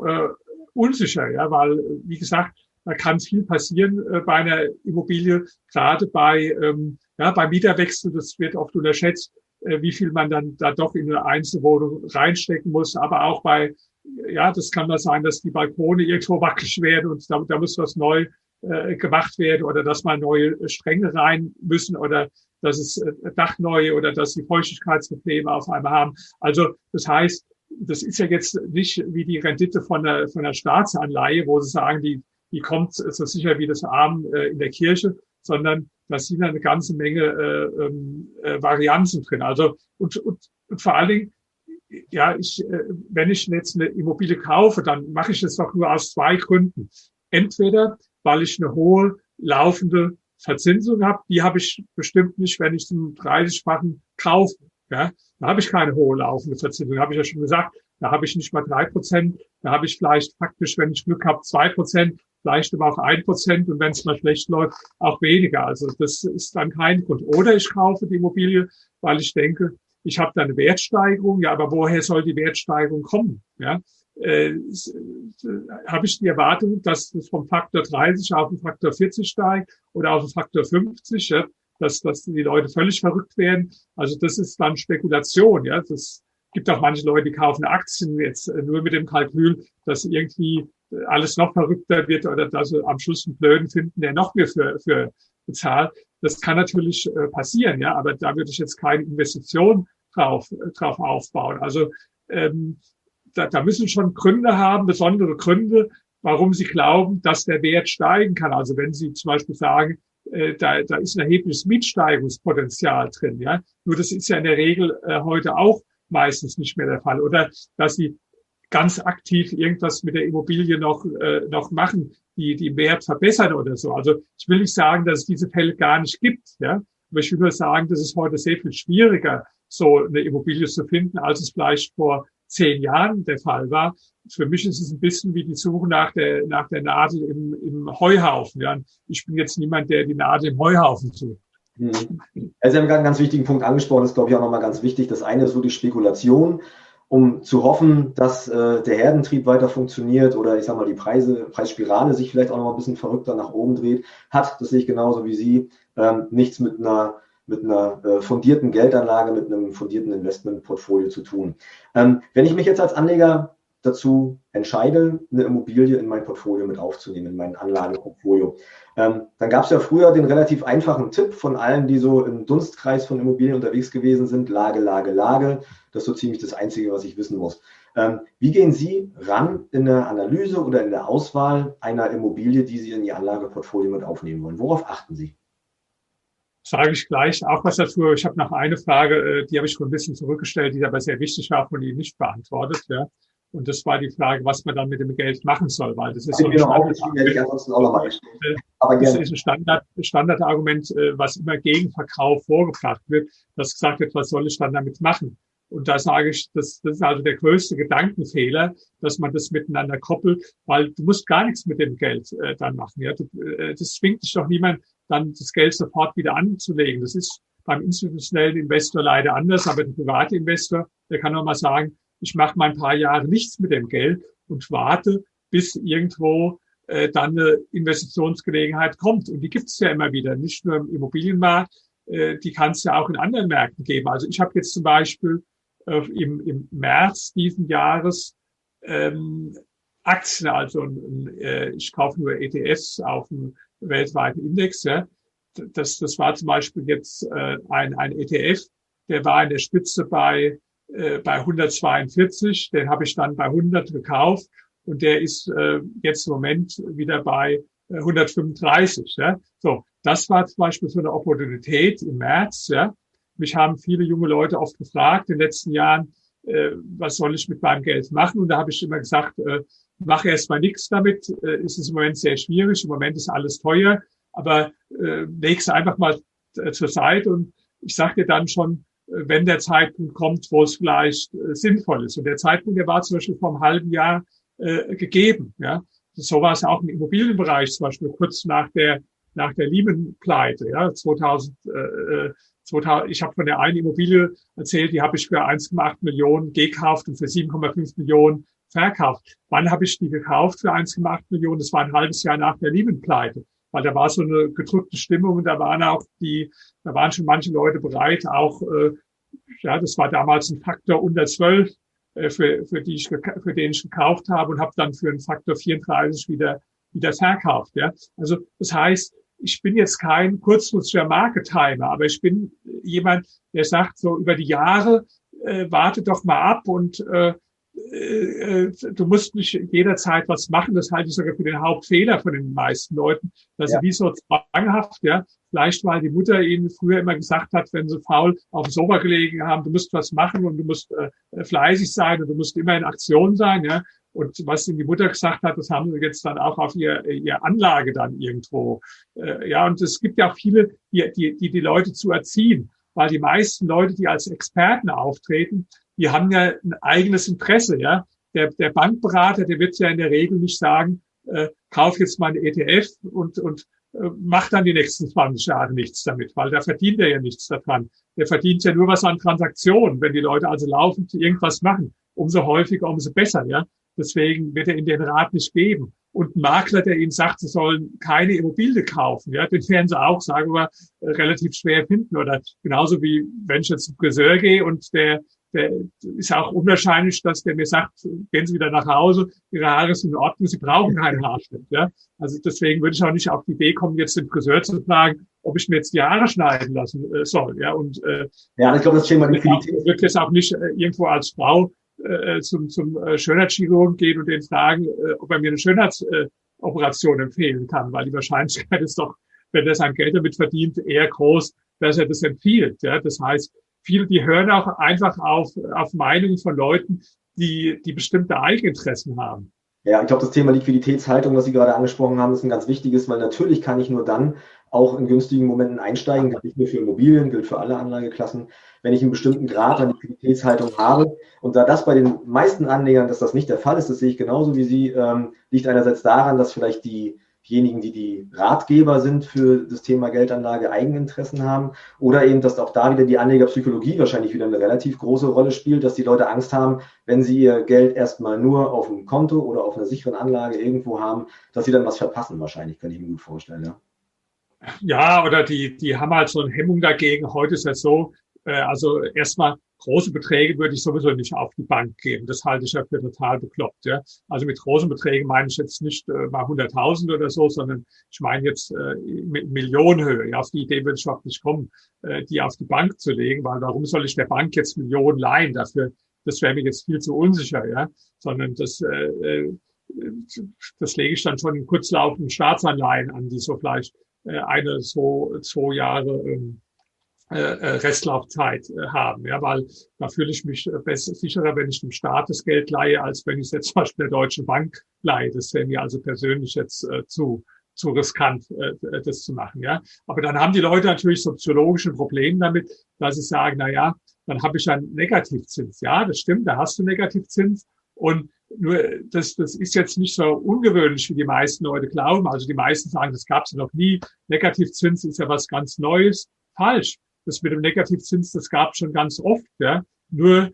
unsicher, ja, weil wie gesagt, da kann viel passieren bei einer Immobilie, gerade bei, ähm, ja, bei Mieterwechsel, das wird oft unterschätzt, wie viel man dann da doch in eine Einzelwohnung reinstecken muss, aber auch bei, ja, das kann mal sein, dass die Balkone irgendwo wackelig werden und da, da muss was neu äh, gemacht werden oder dass mal neue Stränge rein müssen oder dass es äh, Dach neu oder dass sie Feuchtigkeitsprobleme auf einmal haben. Also das heißt, das ist ja jetzt nicht wie die Rendite von der, von der Staatsanleihe, wo sie sagen, die, die kommt so sicher wie das Arm äh, in der Kirche, sondern da sind eine ganze Menge äh, ähm, äh, Varianzen drin. Also und, und, und vor allen Dingen, ja, ich, äh, wenn ich jetzt eine Immobilie kaufe, dann mache ich das doch nur aus zwei Gründen. Entweder, weil ich eine hohe laufende Verzinsung habe, die habe ich bestimmt nicht, wenn ich zum 30-fachen kaufe. Ja, da habe ich keine hohe laufende Verzinsung, habe ich ja schon gesagt. Da habe ich nicht mal drei Prozent. Da habe ich vielleicht faktisch, wenn ich Glück habe, zwei Prozent, vielleicht aber auch ein Prozent und wenn es mal schlecht läuft, auch weniger. Also das ist dann kein Grund. Oder ich kaufe die Immobilie, weil ich denke, ich habe da eine Wertsteigerung. Ja, aber woher soll die Wertsteigerung kommen? Ja, äh, äh, habe ich die Erwartung, dass es vom Faktor 30 auf den Faktor 40 steigt oder auf den Faktor 50. Ja? dass, dass die Leute völlig verrückt werden. Also das ist dann Spekulation. Ja, das gibt auch manche Leute, die kaufen Aktien jetzt äh, nur mit dem Kalkül, dass irgendwie alles noch verrückter wird oder dass sie am Schluss einen Blöden finden, der noch mehr für, für bezahlt. Das kann natürlich äh, passieren, ja, aber da würde ich jetzt keine Investition drauf, äh, drauf aufbauen. Also ähm, da, da müssen schon Gründe haben, besondere Gründe, warum sie glauben, dass der Wert steigen kann. Also wenn Sie zum Beispiel sagen, äh, da, da ist ein erhebliches Mietsteigerungspotenzial drin. Ja, nur das ist ja in der Regel äh, heute auch meistens nicht mehr der Fall. Oder dass sie ganz aktiv irgendwas mit der Immobilie noch äh, noch machen, die die Wert verbessern oder so. Also ich will nicht sagen, dass es diese Fälle gar nicht gibt. Ja, aber ich will nur sagen, dass es heute sehr viel schwieriger, so eine Immobilie zu finden, als es vielleicht vor zehn Jahren der Fall war. Für mich ist es ein bisschen wie die Suche nach der, nach der Nadel im, im Heuhaufen. Ja. Ich bin jetzt niemand, der die Nadel im Heuhaufen sucht. Mhm. Also Sie haben einen ganz wichtigen Punkt angesprochen, das ist, glaube ich, auch nochmal ganz wichtig. Das eine ist so die Spekulation, um zu hoffen, dass äh, der Herdentrieb weiter funktioniert oder ich sage mal, die Preise, Preisspirale sich vielleicht auch noch mal ein bisschen verrückter nach oben dreht, hat, das sehe ich genauso wie Sie, ähm, nichts mit einer mit einer äh, fundierten Geldanlage, mit einem fundierten Investmentportfolio zu tun. Ähm, wenn ich mich jetzt als Anleger dazu entscheide, eine Immobilie in mein Portfolio mit aufzunehmen, in mein Anlageportfolio, ähm, dann gab es ja früher den relativ einfachen Tipp von allen, die so im Dunstkreis von Immobilien unterwegs gewesen sind, Lage, Lage, Lage. Das ist so ziemlich das Einzige, was ich wissen muss. Ähm, wie gehen Sie ran in der Analyse oder in der Auswahl einer Immobilie, die Sie in Ihr Anlageportfolio mit aufnehmen wollen? Worauf achten Sie? Sage ich gleich auch was dazu. Ich habe noch eine Frage, äh, die habe ich schon ein bisschen zurückgestellt, die aber sehr wichtig war, von Ihnen nicht beantwortet. Ja. Und das war die Frage, was man dann mit dem Geld machen soll, weil das ist so ein Standardargument, das ist ein Standard, Standardargument, äh, was immer gegen Verkauf vorgebracht wird, dass gesagt wird, was soll ich dann damit machen? Und da sage ich, das, das ist also der größte Gedankenfehler, dass man das miteinander koppelt, weil du musst gar nichts mit dem Geld äh, dann machen. Ja? Du, äh, das zwingt dich doch niemand, dann das Geld sofort wieder anzulegen. Das ist beim institutionellen Investor leider anders, aber der private Investor, der kann auch mal sagen, ich mache mal ein paar Jahre nichts mit dem Geld und warte, bis irgendwo äh, dann eine Investitionsgelegenheit kommt. Und die gibt es ja immer wieder, nicht nur im Immobilienmarkt, äh, die kann es ja auch in anderen Märkten geben. Also ich habe jetzt zum Beispiel äh, im, im März diesen Jahres ähm, Aktien, also äh, ich kaufe nur ETFs auf dem weltweiten Index. Ja. Das, das war zum Beispiel jetzt äh, ein, ein ETF, der war in der Spitze bei, äh, bei 142, den habe ich dann bei 100 gekauft und der ist äh, jetzt im Moment wieder bei 135. Äh, ja. So, das war zum Beispiel so eine Opportunität im März. Ja. Mich haben viele junge Leute oft gefragt in den letzten Jahren, äh, was soll ich mit meinem Geld machen? Und da habe ich immer gesagt, äh, mache erstmal nichts damit. Äh, ist es im Moment sehr schwierig. Im Moment ist alles teuer. Aber äh, leg's einfach mal äh, zur Seite und ich sage dir dann schon, äh, wenn der Zeitpunkt kommt, wo es vielleicht äh, sinnvoll ist. Und der Zeitpunkt, der war zum Beispiel vor einem halben Jahr äh, gegeben. Ja, so war es auch im Immobilienbereich, zum Beispiel kurz nach der nach der Lehman-Pleite. Ja, 2000, äh, 2000, ich habe von der einen Immobilie erzählt, die habe ich für 1,8 Millionen gekauft und für 7,5 Millionen verkauft. Wann habe ich die gekauft für 1,8 Millionen? Das war ein halbes Jahr nach der Lehman-Pleite. Weil da war so eine gedrückte Stimmung und da waren auch die, da waren schon manche Leute bereit, auch, äh, ja, das war damals ein Faktor unter 12, äh, für, für, die ich, für den ich gekauft habe und habe dann für einen Faktor 34 wieder, wieder verkauft. Ja. Also das heißt, ich bin jetzt kein kurzfristiger Marketimer, aber ich bin jemand, der sagt so über die Jahre, äh, warte doch mal ab und äh, du musst nicht jederzeit was machen. Das halte ich sogar für den Hauptfehler von den meisten Leuten, dass ja. sie wie so zwanghaft, ja, vielleicht weil die Mutter ihnen früher immer gesagt hat, wenn sie faul auf dem Sofa gelegen haben, du musst was machen und du musst äh, fleißig sein und du musst immer in Aktion sein, ja. Und was ihnen die Mutter gesagt hat, das haben sie jetzt dann auch auf ihr, ihr Anlage dann irgendwo. Äh, ja, und es gibt ja auch viele, die, die, die die Leute zu erziehen, weil die meisten Leute, die als Experten auftreten, die haben ja ein eigenes Interesse, ja. Der, der Bankberater, der wird ja in der Regel nicht sagen, äh, kauf jetzt mal ein ETF und, und äh, macht dann die nächsten 20 Jahre nichts damit, weil da verdient er ja nichts daran. Der verdient ja nur was an Transaktionen. Wenn die Leute also laufend irgendwas machen, umso häufiger, umso besser, ja. Deswegen wird er ihnen den Rat nicht geben. Und ein Makler, der ihnen sagt, sie sollen keine Immobilie kaufen, ja, den werden sie auch, sagen wir, relativ schwer finden. Oder genauso wie wenn ich jetzt zum Friseur gehe und der der ist auch unwahrscheinlich, dass der mir sagt, gehen Sie wieder nach Hause, Ihre Haare sind in Ordnung, Sie brauchen keinen Haarschnitt. Ja? Also deswegen würde ich auch nicht auf die Idee kommen, jetzt den Friseur zu fragen, ob ich mir jetzt die Haare schneiden lassen äh, soll. Ja, und äh, ja, ich glaube, das Thema Liquidität. Ich würde jetzt auch nicht äh, irgendwo als Frau äh, zum, zum äh, Schönheitschirurgen gehen und den fragen, äh, ob er mir eine Schönheitsoperation äh, empfehlen kann, weil die Wahrscheinlichkeit ist doch, wenn er sein Geld damit verdient, eher groß, dass er das empfiehlt. Ja? Das heißt, viele, die hören auch einfach auf, auf Meinungen von Leuten, die, die bestimmte Eigeninteressen haben. Ja, ich glaube, das Thema Liquiditätshaltung, was Sie gerade angesprochen haben, ist ein ganz wichtiges, weil natürlich kann ich nur dann auch in günstigen Momenten einsteigen, gilt nicht nur für Immobilien, gilt für alle Anlageklassen, wenn ich einen bestimmten Grad an Liquiditätshaltung habe. Und da das bei den meisten Anlegern, dass das nicht der Fall ist, das sehe ich genauso wie Sie, ähm, liegt einerseits daran, dass vielleicht die diejenigen, die die Ratgeber sind für das Thema Geldanlage, Eigeninteressen haben oder eben, dass auch da wieder die Anlegerpsychologie wahrscheinlich wieder eine relativ große Rolle spielt, dass die Leute Angst haben, wenn sie ihr Geld erstmal nur auf dem Konto oder auf einer sicheren Anlage irgendwo haben, dass sie dann was verpassen wahrscheinlich, kann ich mir gut vorstellen. Ja. Ja, oder die, die haben halt so eine Hemmung dagegen. Heute ist es so, äh, also erstmal große Beträge würde ich sowieso nicht auf die Bank geben. Das halte ich ja für total bekloppt. Ja. Also mit großen Beträgen meine ich jetzt nicht äh, mal 100.000 oder so, sondern ich meine jetzt äh, Millionenhöhe. Ja, auf die Idee würde ich überhaupt nicht kommen, äh, die auf die Bank zu legen, weil warum soll ich der Bank jetzt Millionen leihen dafür? Das wäre mir jetzt viel zu unsicher, ja. Sondern das, äh, äh das lege ich dann schon in kurzlaufenden Staatsanleihen an, die so vielleicht äh, eine so zwei Jahre ähm, äh, äh, Restlaufzeit äh, haben. Ja, weil da fühle ich mich besser, sicherer, wenn ich dem Staat das Geld leihe, als wenn ich es jetzt zum Beispiel der Deutschen Bank leihe. Das wäre mir also persönlich jetzt äh, zu zu riskant, äh, das zu machen. Ja, aber dann haben die Leute natürlich so psychologische Probleme damit, dass sie sagen, na ja, dann habe ich einen Negativzins. Ja, das stimmt, da hast du Negativzins und nur das, das ist jetzt nicht so ungewöhnlich, wie die meisten Leute glauben. Also die meisten sagen, das gab es ja noch nie. Negativzins ist ja was ganz Neues. Falsch das mit dem Negativzins, das gab es schon ganz oft. Ja. Nur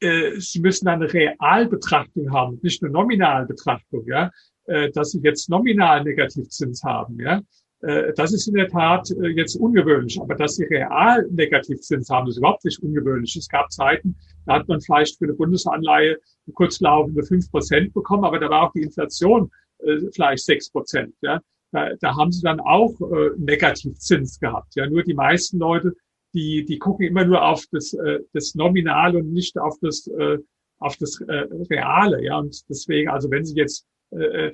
äh, Sie müssen eine Realbetrachtung haben, nicht eine Nominalbetrachtung, ja, äh, dass Sie jetzt nominal Negativzins haben, ja. Äh, das ist in der Tat äh, jetzt ungewöhnlich, aber dass Sie real Negativzins haben, ist überhaupt nicht ungewöhnlich. Es gab Zeiten, da hat man vielleicht für eine Bundesanleihe eine kurzlaufende fünf Prozent bekommen, aber da war auch die Inflation äh, vielleicht sechs Prozent. Ja. Da, da haben sie dann auch äh, Negativzins gehabt. Ja, nur die meisten Leute die, die gucken immer nur auf das, äh, das Nominale und nicht auf das, äh, auf das äh, Reale. Ja, und deswegen, also wenn Sie jetzt äh,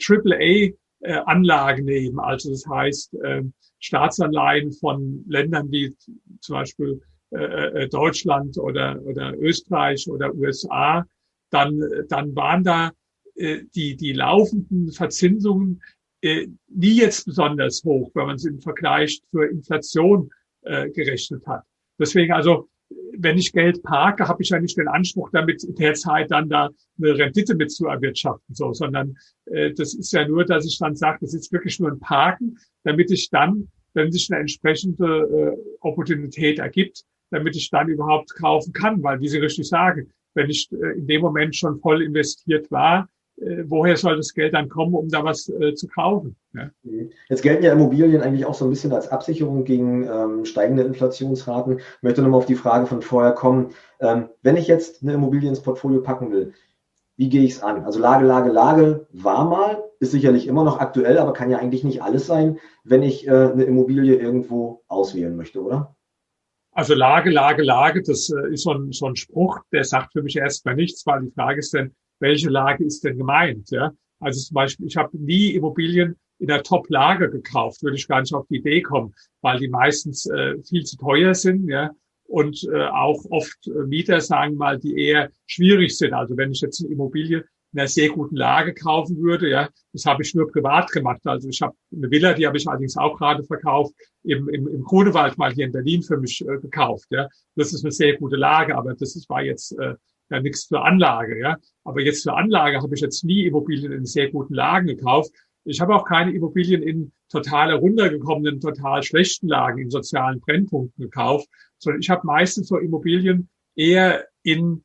äh, Anlagen nehmen, also das heißt äh, Staatsanleihen von Ländern wie zum Beispiel äh, äh Deutschland oder, oder Österreich oder USA, dann, dann waren da äh, die, die laufenden Verzinsungen äh, nie jetzt besonders hoch, wenn man es im Vergleich zur Inflation äh, gerechnet hat. Deswegen also, wenn ich Geld parke, habe ich ja nicht den Anspruch, damit in der Zeit dann da eine Rendite mit zu erwirtschaften, so, sondern äh, das ist ja nur, dass ich dann sage, das ist wirklich nur ein Parken, damit ich dann, wenn sich eine entsprechende äh, Opportunität ergibt, damit ich dann überhaupt kaufen kann, weil wie Sie richtig sagen, wenn ich äh, in dem Moment schon voll investiert war, woher soll das Geld dann kommen, um da was äh, zu kaufen? Ja? Jetzt gelten ja Immobilien eigentlich auch so ein bisschen als Absicherung gegen ähm, steigende Inflationsraten. Ich möchte nochmal auf die Frage von vorher kommen. Ähm, wenn ich jetzt eine Immobilie ins Portfolio packen will, wie gehe ich es an? Also Lage, Lage, Lage war mal, ist sicherlich immer noch aktuell, aber kann ja eigentlich nicht alles sein, wenn ich äh, eine Immobilie irgendwo auswählen möchte, oder? Also Lage, Lage, Lage, das äh, ist so ein, so ein Spruch, der sagt für mich erstmal nichts, weil die Frage ist denn, welche Lage ist denn gemeint? Ja? Also zum Beispiel, ich habe nie Immobilien in der Top-Lage gekauft, würde ich gar nicht auf die Idee kommen, weil die meistens äh, viel zu teuer sind, ja, und äh, auch oft äh, Mieter, sagen mal, die eher schwierig sind. Also wenn ich jetzt eine Immobilie in einer sehr guten Lage kaufen würde, ja, das habe ich nur privat gemacht. Also ich habe eine Villa, die habe ich allerdings auch gerade verkauft, im, im, im Grunewald mal hier in Berlin für mich äh, gekauft. Ja. Das ist eine sehr gute Lage, aber das ist, war jetzt äh, ja nichts für Anlage, ja. Aber jetzt für Anlage habe ich jetzt nie Immobilien in sehr guten Lagen gekauft. Ich habe auch keine Immobilien in total heruntergekommenen, total schlechten Lagen, in sozialen Brennpunkten gekauft, sondern ich habe meistens so Immobilien eher in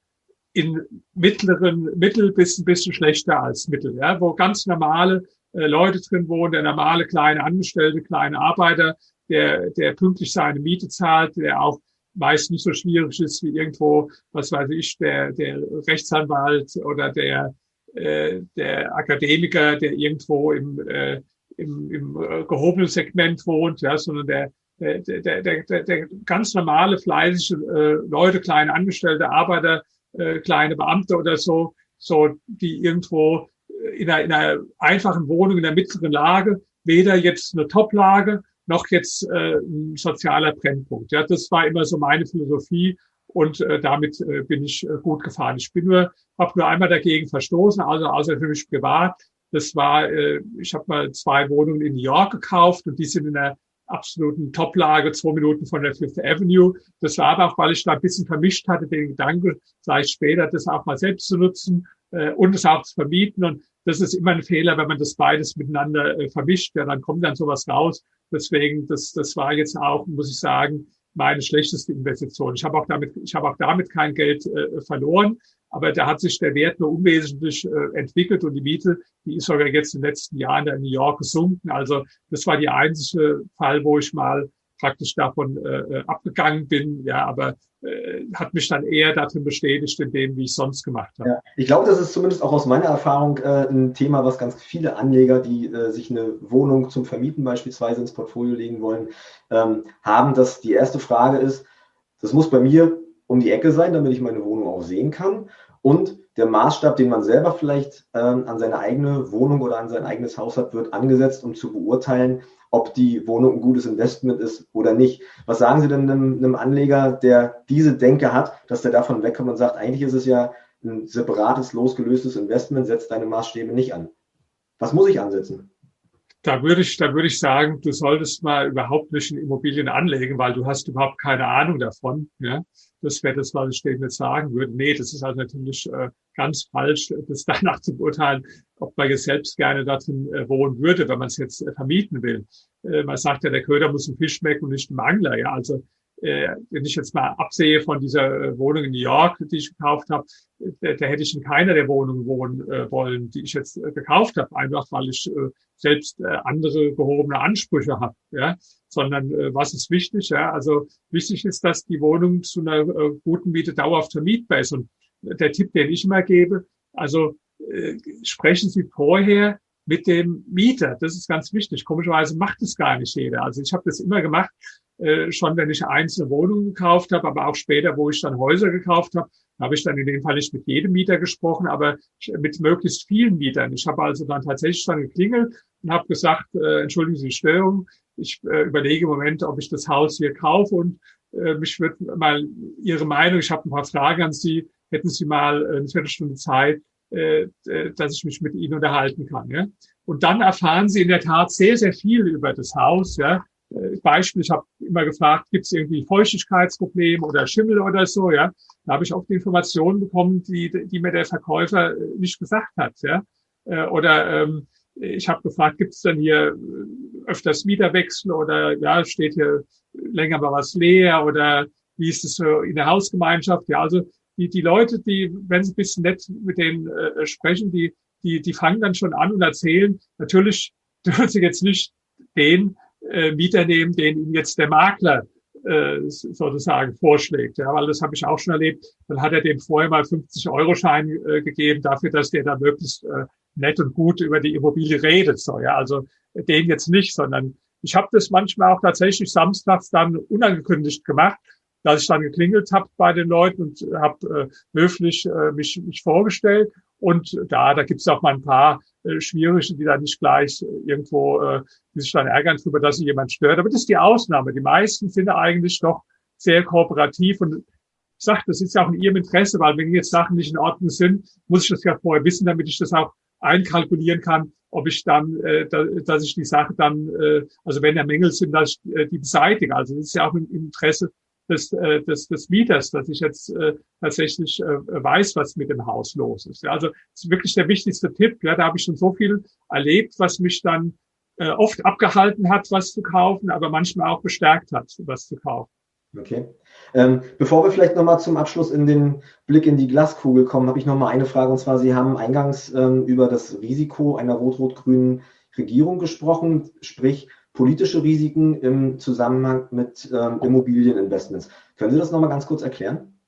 in mittleren, mittel bis ein bisschen schlechter als mittel, ja, wo ganz normale äh, Leute drin wohnen, der normale kleine Angestellte, kleine Arbeiter, der, der pünktlich seine Miete zahlt, der auch meist nicht so schwierig ist wie irgendwo, was weiß ich, der, der Rechtsanwalt oder der, äh, der Akademiker, der irgendwo im, äh, im, im äh, gehobenen Segment wohnt, ja, sondern der, der, der, der, der, ganz normale, fleißige äh, Leute, kleine Angestellte, Arbeiter, äh, kleine Beamte oder so, so die irgendwo in einer, in einer einfachen Wohnung in der mittleren Lage, weder jetzt eine Top-Lage noch jetzt äh, ein sozialer Brennpunkt. Ja, das war immer so meine Philosophie und äh, damit äh, bin ich äh, gut gefahren. Ich bin nur, habe nur einmal dagegen verstoßen, also außer für mich privat. Das war, äh, ich habe mal zwei Wohnungen in New York gekauft und die sind in der absoluten Toplage, zwei Minuten von der Fifth Avenue. Das war aber auch, weil ich da ein bisschen vermischt hatte, den Gedanke, vielleicht später das auch mal selbst zu nutzen äh, und es auch zu vermieten. Und das ist immer ein Fehler, wenn man das beides miteinander äh, vermischt. Ja, dann kommt dann sowas raus. Deswegen, das, das war jetzt auch, muss ich sagen, meine schlechteste Investition. Ich habe auch damit, ich habe auch damit kein Geld äh, verloren, aber da hat sich der Wert nur unwesentlich äh, entwickelt und die Miete, die ist sogar jetzt in den letzten Jahren in New York gesunken. Also das war die einzige Fall, wo ich mal praktisch davon äh, äh, abgegangen bin, ja, aber äh, hat mich dann eher darin bestätigt in dem, wie ich sonst gemacht habe. Ja, ich glaube, das ist zumindest auch aus meiner Erfahrung äh, ein Thema, was ganz viele Anleger, die äh, sich eine Wohnung zum Vermieten beispielsweise ins Portfolio legen wollen, ähm, haben, dass die erste Frage ist, das muss bei mir um die Ecke sein, damit ich meine Wohnung auch sehen kann. Und der Maßstab, den man selber vielleicht ähm, an seine eigene Wohnung oder an sein eigenes Haus hat, wird angesetzt, um zu beurteilen, ob die Wohnung ein gutes Investment ist oder nicht. Was sagen Sie denn einem, einem Anleger, der diese Denke hat, dass der davon wegkommt und sagt, eigentlich ist es ja ein separates, losgelöstes Investment, setzt deine Maßstäbe nicht an. Was muss ich ansetzen? Da würde ich, da würde ich sagen, du solltest mal überhaupt nicht in Immobilien anlegen, weil du hast überhaupt keine Ahnung davon. Ja? Das wäre das, was ich dem jetzt sagen würde. Nee, das ist halt natürlich äh, ganz falsch, das danach zu beurteilen, ob man jetzt selbst gerne darin äh, wohnen würde, wenn man es jetzt äh, vermieten will. Äh, man sagt ja, der Köder muss ein Fisch schmecken und nicht ein Angler. Ja, also äh, wenn ich jetzt mal absehe von dieser äh, Wohnung in New York, die ich gekauft habe, äh, da hätte ich in keiner der Wohnungen wohnen äh, wollen, die ich jetzt äh, gekauft habe, einfach weil ich äh, selbst äh, andere gehobene Ansprüche habe. Ja? Sondern äh, was ist wichtig? Ja? Also wichtig ist, dass die Wohnung zu einer äh, guten Miete dauerhaft vermietbar ist. Und der Tipp, den ich immer gebe, also äh, sprechen Sie vorher mit dem Mieter. Das ist ganz wichtig. Komischerweise macht es gar nicht jeder. Also ich habe das immer gemacht, äh, schon wenn ich einzelne Wohnungen gekauft habe, aber auch später, wo ich dann Häuser gekauft habe, habe ich dann in dem Fall nicht mit jedem Mieter gesprochen, aber mit möglichst vielen Mietern. Ich habe also dann tatsächlich dann geklingelt und habe gesagt, äh, entschuldigen Sie die Störung, ich äh, überlege im Moment, ob ich das Haus hier kaufe und äh, mich würde mal Ihre Meinung, ich habe ein paar Fragen an Sie, hätten Sie mal eine Viertelstunde Zeit, äh, äh, dass ich mich mit Ihnen unterhalten kann. Ja? Und dann erfahren Sie in der Tat sehr, sehr viel über das Haus. Ja? Äh, Beispiel, ich habe immer gefragt, gibt es irgendwie Feuchtigkeitsprobleme oder Schimmel oder so, ja. Da habe ich auch die Informationen bekommen, die, die mir der Verkäufer äh, nicht gesagt hat, ja. Äh, oder ähm, ich habe gefragt, gibt es denn hier öfters Mieterwechsel oder ja, steht hier länger mal was leer oder wie ist es so in der Hausgemeinschaft? Ja, also die, die Leute, die, wenn sie ein bisschen nett mit denen äh, sprechen, die, die, die fangen dann schon an und erzählen, natürlich dürfen sie jetzt nicht den äh, Mieter nehmen, den ihnen jetzt der Makler äh, sozusagen vorschlägt. Ja, weil das habe ich auch schon erlebt. Dann hat er dem vorher mal 50-Euro-Schein äh, gegeben dafür, dass der da möglichst äh, nett und gut über die Immobilie redet. So, ja, also den jetzt nicht, sondern ich habe das manchmal auch tatsächlich samstags dann unangekündigt gemacht, dass ich dann geklingelt habe bei den Leuten und habe äh, höflich äh, mich, mich vorgestellt. Und da, da gibt es auch mal ein paar äh, Schwierige, die dann nicht gleich irgendwo, äh, die sich dann ärgern darüber, dass sie jemand stört. Aber das ist die Ausnahme. Die meisten sind eigentlich doch sehr kooperativ und ich sage, das ist ja auch in ihrem Interesse, weil wenn jetzt Sachen nicht in Ordnung sind, muss ich das ja vorher wissen, damit ich das auch einkalkulieren kann, ob ich dann, äh, da, dass ich die Sache dann, äh, also wenn da Mängel sind, dass ich äh, die beseitige. Also das ist ja auch im Interesse des, äh, des, des Mieters, dass ich jetzt äh, tatsächlich äh, weiß, was mit dem Haus los ist. Also das ist wirklich der wichtigste Tipp. Ja, da habe ich schon so viel erlebt, was mich dann oft abgehalten hat, was zu kaufen, aber manchmal auch bestärkt hat, was zu kaufen. Okay. Ähm, bevor wir vielleicht nochmal zum Abschluss in den Blick in die Glaskugel kommen, habe ich nochmal eine Frage. Und zwar, Sie haben eingangs ähm, über das Risiko einer rot-rot-grünen Regierung gesprochen, sprich politische Risiken im Zusammenhang mit ähm, Immobilieninvestments. Können Sie das nochmal ganz kurz erklären?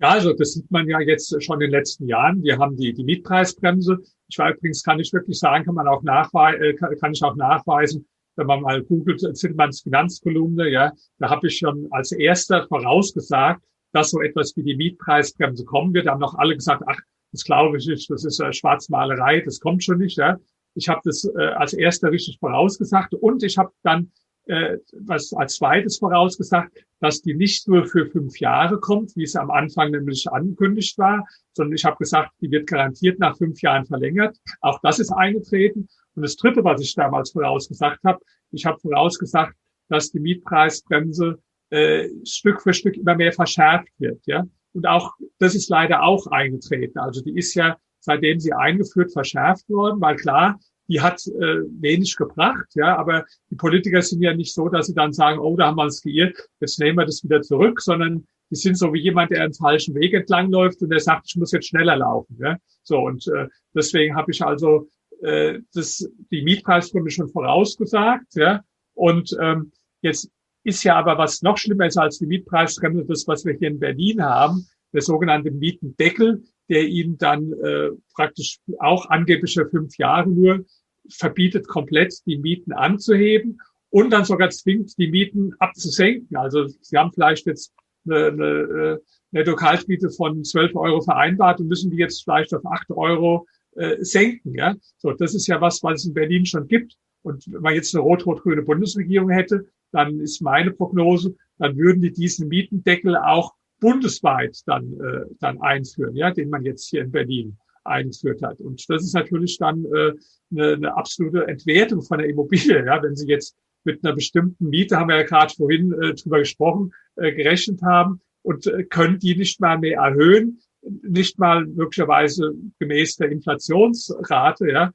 Ja, also das sieht man ja jetzt schon in den letzten Jahren. Wir haben die, die Mietpreisbremse. Ich war übrigens, kann ich wirklich sagen, kann man auch nachweisen, äh, kann, ich auch nachweisen, wenn man mal googelt, Zittmanns Finanzkolumne, ja, da habe ich schon als erster vorausgesagt, dass so etwas wie die Mietpreisbremse kommen wird. Da haben noch alle gesagt, ach, das glaube ich nicht, das ist äh, Schwarzmalerei, das kommt schon nicht. Ja. Ich habe das äh, als erster richtig vorausgesagt und ich habe dann äh, was als zweites vorausgesagt, dass die nicht nur für fünf Jahre kommt, wie es am Anfang nämlich angekündigt war, sondern ich habe gesagt, die wird garantiert nach fünf Jahren verlängert. Auch das ist eingetreten. Und das Dritte, was ich damals vorausgesagt habe, ich habe vorausgesagt, dass die Mietpreisbremse äh, Stück für Stück immer mehr verschärft wird. Ja? Und auch das ist leider auch eingetreten. Also die ist ja seitdem sie eingeführt, verschärft worden, weil klar, die hat äh, wenig gebracht, ja, aber die Politiker sind ja nicht so, dass sie dann sagen, oh, da haben wir uns geirrt, jetzt nehmen wir das wieder zurück, sondern die sind so wie jemand, der einen falschen Weg entlang läuft und der sagt, ich muss jetzt schneller laufen, ja. So und äh, deswegen habe ich also äh, das die Mietpreisgründe schon vorausgesagt, ja. Und ähm, jetzt ist ja aber was noch schlimmer ist als die Mietpreisbremse, das, was wir hier in Berlin haben, der sogenannte Mietendeckel, der ihnen dann äh, praktisch auch angeblich für fünf Jahre nur verbietet, komplett die Mieten anzuheben und dann sogar zwingt, die Mieten abzusenken. Also sie haben vielleicht jetzt eine, eine, äh, eine Lokalmiete von 12 Euro vereinbart und müssen die jetzt vielleicht auf 8 Euro äh, senken. Ja? So, das ist ja was, was es in Berlin schon gibt. Und wenn man jetzt eine rot-rot-grüne Bundesregierung hätte, dann ist meine Prognose, dann würden die diesen Mietendeckel auch bundesweit dann, äh, dann einführen, ja, den man jetzt hier in Berlin eingeführt hat. Und das ist natürlich dann äh, eine, eine absolute Entwertung von der Immobilie, ja, wenn Sie jetzt mit einer bestimmten Miete, haben wir ja gerade vorhin äh, drüber gesprochen, äh, gerechnet haben und äh, können die nicht mal mehr erhöhen, nicht mal möglicherweise gemäß der Inflationsrate, ja,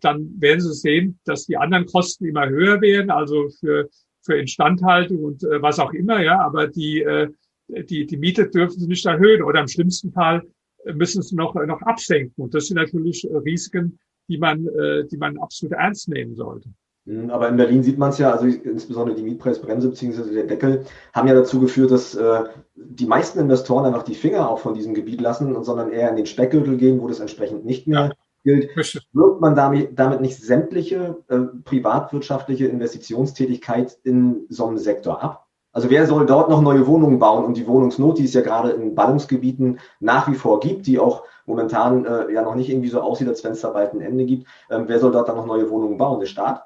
dann werden Sie sehen, dass die anderen Kosten immer höher werden, also für, für Instandhaltung und äh, was auch immer, ja, aber die, äh, die, die Miete dürfen sie nicht erhöhen oder im schlimmsten Fall müssen sie noch, noch absenken. Und das sind natürlich Risiken, die man, äh, die man absolut ernst nehmen sollte. Hm, aber in Berlin sieht man es ja, also insbesondere die Mietpreisbremse bzw. der Deckel haben ja dazu geführt, dass äh, die meisten Investoren einfach die Finger auch von diesem Gebiet lassen und sondern eher in den Speckgürtel gehen, wo das entsprechend nicht mehr ja. gilt. Wirkt man damit, damit nicht sämtliche äh, privatwirtschaftliche Investitionstätigkeit in so einem Sektor ab? Also wer soll dort noch neue Wohnungen bauen und die Wohnungsnot, die es ja gerade in Ballungsgebieten nach wie vor gibt, die auch momentan äh, ja noch nicht irgendwie so aussieht, als wenn es da bald ein Ende gibt, ähm, wer soll dort dann noch neue Wohnungen bauen? Der Staat?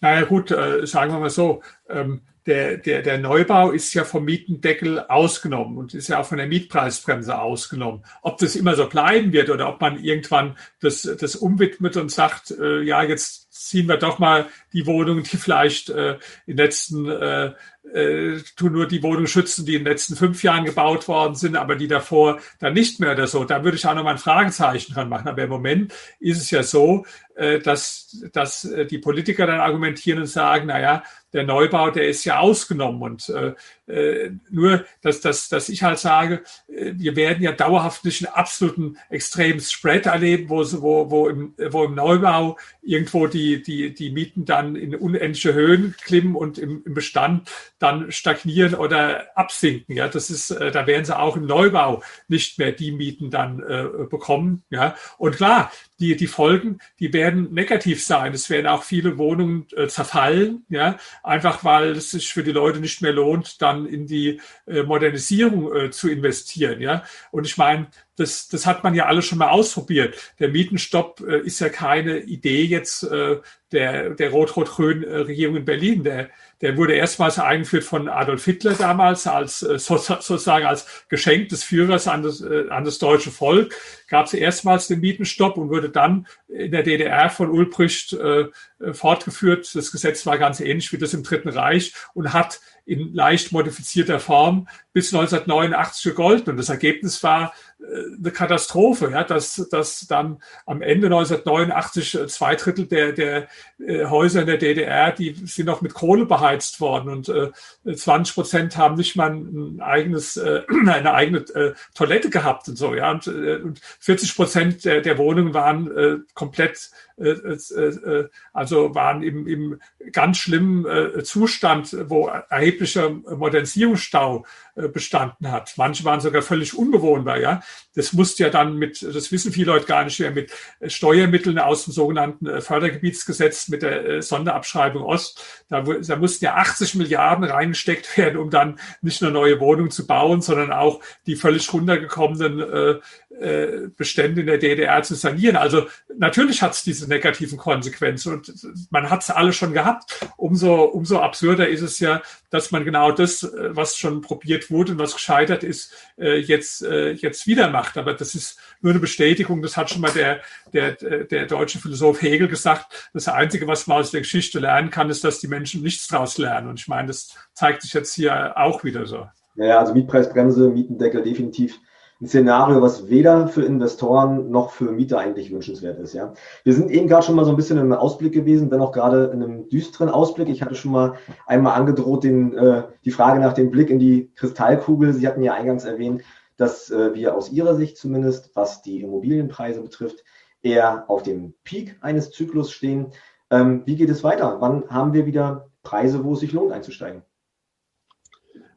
Naja gut, äh, sagen wir mal so, ähm, der, der, der Neubau ist ja vom Mietendeckel ausgenommen und ist ja auch von der Mietpreisbremse ausgenommen. Ob das immer so bleiben wird oder ob man irgendwann das, das umwidmet und sagt, äh, ja, jetzt ziehen wir doch mal die Wohnungen, die vielleicht äh, in den letzten äh, äh, tun nur die Wohnungen schützen, die in den letzten fünf Jahren gebaut worden sind, aber die davor dann nicht mehr oder so. Da würde ich auch noch mal ein Fragezeichen dran machen. Aber im Moment ist es ja so, äh, dass, dass äh, die Politiker dann argumentieren und sagen, na ja, der Neubau, der ist ja ausgenommen und äh, äh, nur, dass, dass, dass ich halt sage, äh, wir werden ja dauerhaft nicht einen absoluten extremen Spread erleben, wo, wo, wo, im, wo im Neubau irgendwo die, die, die Mieten dann in unendliche Höhen klimmen und im, im Bestand dann stagnieren oder absinken. Ja, das ist, äh, da werden sie auch im Neubau nicht mehr die Mieten dann äh, bekommen. Ja, und klar, die, die Folgen, die werden negativ sein. Es werden auch viele Wohnungen äh, zerfallen, ja, einfach weil es sich für die Leute nicht mehr lohnt, dann in die äh, Modernisierung äh, zu investieren, ja. Und ich meine, das, das hat man ja alles schon mal ausprobiert. Der Mietenstopp äh, ist ja keine Idee jetzt äh, der, der rot-rot-grünen äh, Regierung in Berlin. Der, der wurde erstmals eingeführt von Adolf Hitler damals als äh, sozusagen als Geschenk des Führers an das, äh, an das deutsche Volk. Gab es erstmals den Mietenstopp und wurde dann in der DDR von Ulbricht äh, fortgeführt. Das Gesetz war ganz ähnlich wie das im Dritten Reich und hat in leicht modifizierter Form bis 1989 gegolten. Und das Ergebnis war äh, eine Katastrophe, ja, dass, dass dann am Ende 1989 äh, zwei Drittel der, der äh, Häuser in der DDR, die sind noch mit Kohle beheizt worden und äh, 20 Prozent haben nicht mal ein eigenes, äh, eine eigene äh, Toilette gehabt und so, ja, und, äh, und 40 Prozent der, der Wohnungen waren äh, komplett äh, also waren im, im ganz schlimmen Zustand, wo erheblicher Modernisierungsstau bestanden hat. Manche waren sogar völlig unbewohnbar. Ja, das musste ja dann mit, das wissen viele Leute gar nicht mehr, mit Steuermitteln aus dem sogenannten äh, Fördergebietsgesetz mit der äh, Sonderabschreibung Ost. Da, da mussten ja 80 Milliarden reingesteckt werden, um dann nicht nur neue Wohnungen zu bauen, sondern auch die völlig runtergekommenen äh, Bestände in der DDR zu sanieren. Also natürlich hat es diese negativen Konsequenzen und man hat es alle schon gehabt. Umso, umso absurder ist es ja, dass man genau das, was schon probiert wurde und was gescheitert ist, jetzt, jetzt wieder macht. Aber das ist nur eine Bestätigung. Das hat schon mal der, der, der deutsche Philosoph Hegel gesagt. Das Einzige, was man aus der Geschichte lernen kann, ist, dass die Menschen nichts daraus lernen. Und ich meine, das zeigt sich jetzt hier auch wieder so. Ja, also Mietpreisbremse, Mietendeckel definitiv ein Szenario, was weder für Investoren noch für Mieter eigentlich wünschenswert ist. Ja, wir sind eben gerade schon mal so ein bisschen im Ausblick gewesen, wenn auch gerade in einem düsteren Ausblick. Ich hatte schon mal einmal angedroht, den, äh, die Frage nach dem Blick in die Kristallkugel. Sie hatten ja eingangs erwähnt, dass äh, wir aus Ihrer Sicht zumindest, was die Immobilienpreise betrifft, eher auf dem Peak eines Zyklus stehen. Ähm, wie geht es weiter? Wann haben wir wieder Preise, wo es sich lohnt einzusteigen?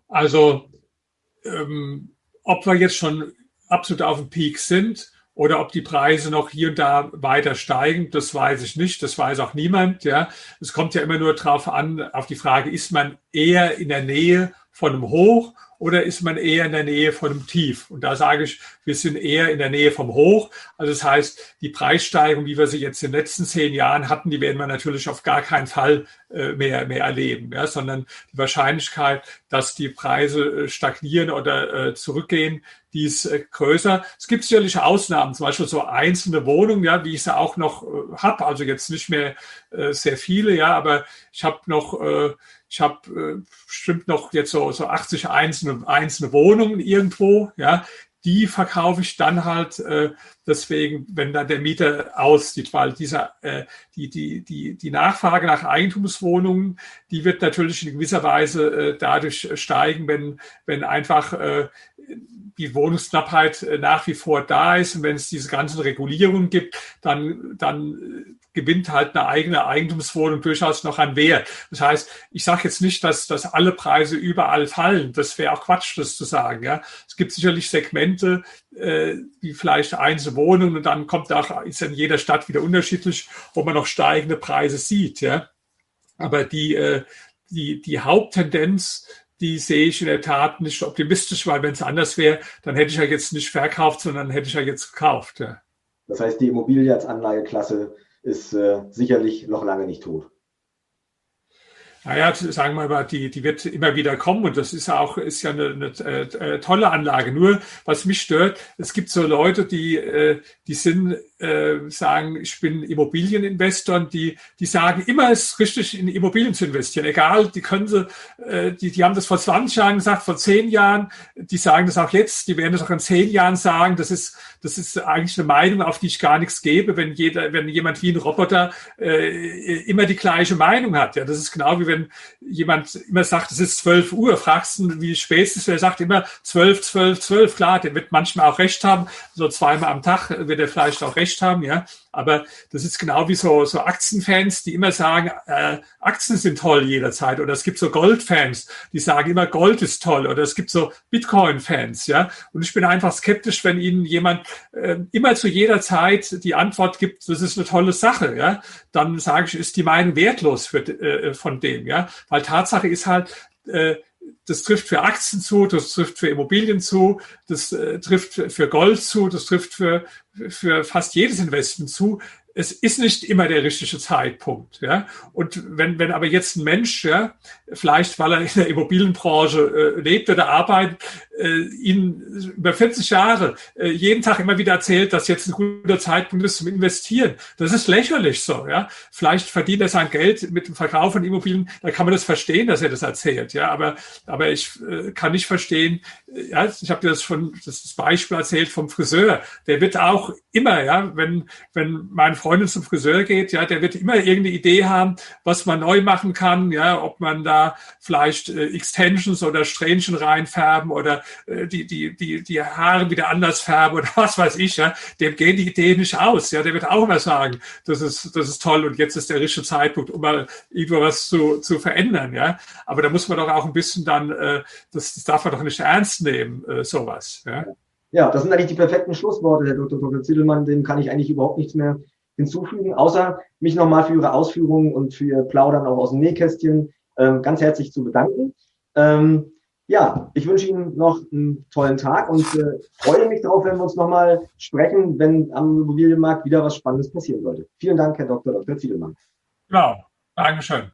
Also ähm, ob wir jetzt schon absolut auf dem Peak sind oder ob die Preise noch hier und da weiter steigen, das weiß ich nicht. Das weiß auch niemand. Ja, es kommt ja immer nur darauf an, auf die Frage, ist man eher in der Nähe von einem Hoch oder ist man eher in der Nähe von einem Tief? Und da sage ich, wir sind eher in der Nähe vom Hoch. Also das heißt, die Preissteigerung, wie wir sie jetzt in den letzten zehn Jahren hatten, die werden wir natürlich auf gar keinen Fall äh, mehr, mehr erleben, ja, sondern die Wahrscheinlichkeit, dass die Preise äh, stagnieren oder äh, zurückgehen, die ist größer. Es gibt sicherlich Ausnahmen, zum Beispiel so einzelne Wohnungen, ja, wie ich sie auch noch äh, habe, also jetzt nicht mehr äh, sehr viele, ja, aber ich habe noch äh, ich habe äh, bestimmt noch jetzt so, so 80 einzelne, einzelne Wohnungen irgendwo, ja, die verkaufe ich dann halt äh, deswegen, wenn dann der Mieter aussieht, weil dieser äh, die die die die Nachfrage nach Eigentumswohnungen, die wird natürlich in gewisser Weise äh, dadurch steigen, wenn wenn einfach äh, die Wohnungsknappheit äh, nach wie vor da ist. Und wenn es diese ganzen Regulierungen gibt, dann dann gewinnt halt eine eigene Eigentumswohnung durchaus noch an Wert. Das heißt, ich sage jetzt nicht, dass, dass alle Preise überall fallen. Das wäre auch Quatsch, das zu sagen. Ja. Es gibt sicherlich Segmente, äh, wie vielleicht einzelne Wohnungen und dann kommt auch, ist in jeder Stadt wieder unterschiedlich, wo man noch steigende Preise sieht. Ja. Aber die, äh, die, die Haupttendenz, die sehe ich in der Tat nicht optimistisch, weil wenn es anders wäre, dann hätte ich ja jetzt nicht verkauft, sondern hätte ich ja jetzt gekauft. Ja. Das heißt, die Immobilie als Anlageklasse ist äh, sicherlich noch lange nicht tot. Naja, sagen wir mal, die, die wird immer wieder kommen und das ist auch ist ja eine, eine, eine äh, tolle Anlage. Nur was mich stört, es gibt so Leute, die, äh, die sind äh, sagen, ich bin Immobilieninvestor und die, die sagen immer, es ist richtig in Immobilien zu investieren. Egal, die können sie, äh, die, die haben das vor 20 Jahren gesagt, vor 10 Jahren, die sagen das auch jetzt, die werden das auch in 10 Jahren sagen. Das ist, das ist eigentlich eine Meinung, auf die ich gar nichts gebe, wenn jeder, wenn jemand wie ein Roboter äh, immer die gleiche Meinung hat. Ja, das ist genau wie wenn jemand immer sagt, es ist 12 Uhr, fragst du, wie spät es ist, er sagt immer 12, 12, 12. Klar, der wird manchmal auch recht haben, so zweimal am Tag wird er vielleicht auch recht haben, ja. Aber das ist genau wie so, so Aktienfans, die immer sagen, äh, Aktien sind toll jederzeit. Oder es gibt so Goldfans, die sagen immer, Gold ist toll. Oder es gibt so Bitcoin-Fans, ja. Und ich bin einfach skeptisch, wenn ihnen jemand äh, immer zu jeder Zeit die Antwort gibt, das ist eine tolle Sache, ja. Dann sage ich, ist die Meinung wertlos für, äh, von dem, ja. Weil Tatsache ist halt, äh, das trifft für Aktien zu, das trifft für Immobilien zu, das äh, trifft für Gold zu, das trifft für, für fast jedes Investment zu es ist nicht immer der richtige Zeitpunkt. Ja? Und wenn, wenn aber jetzt ein Mensch, ja, vielleicht weil er in der Immobilienbranche äh, lebt oder arbeitet, äh, ihn über 40 Jahre äh, jeden Tag immer wieder erzählt, dass jetzt ein guter Zeitpunkt ist zum Investieren, das ist lächerlich so. Ja? Vielleicht verdient er sein Geld mit dem Verkauf von Immobilien, da kann man das verstehen, dass er das erzählt. Ja? Aber, aber ich äh, kann nicht verstehen, äh, ja, ich habe dir das schon das Beispiel erzählt vom Friseur, der wird auch immer, ja, wenn, wenn mein Freund Freundin zum Friseur geht, ja, der wird immer irgendeine Idee haben, was man neu machen kann, ja, ob man da vielleicht äh, Extensions oder Strähnchen reinfärben oder äh, die, die, die, die Haare wieder anders färben oder was weiß ich, ja, dem gehen die Ideen nicht aus, ja, der wird auch immer sagen, das ist, das ist toll und jetzt ist der richtige Zeitpunkt, um mal irgendwo was zu, zu verändern, ja, aber da muss man doch auch ein bisschen dann, äh, das, das darf man doch nicht ernst nehmen, äh, sowas, ja. Ja, das sind eigentlich die perfekten Schlussworte, Herr Dr. Dr. Ziedelmann. Dem kann ich eigentlich überhaupt nichts mehr hinzufügen, außer mich nochmal für Ihre Ausführungen und für Ihr Plaudern auch aus dem Nähkästchen ähm, ganz herzlich zu bedanken. Ähm, ja, ich wünsche Ihnen noch einen tollen Tag und äh, freue mich darauf, wenn wir uns nochmal sprechen, wenn am Immobilienmarkt wieder was Spannendes passieren sollte. Vielen Dank, Herr Dr. Dr. Ziedelmann. Genau, Dankeschön.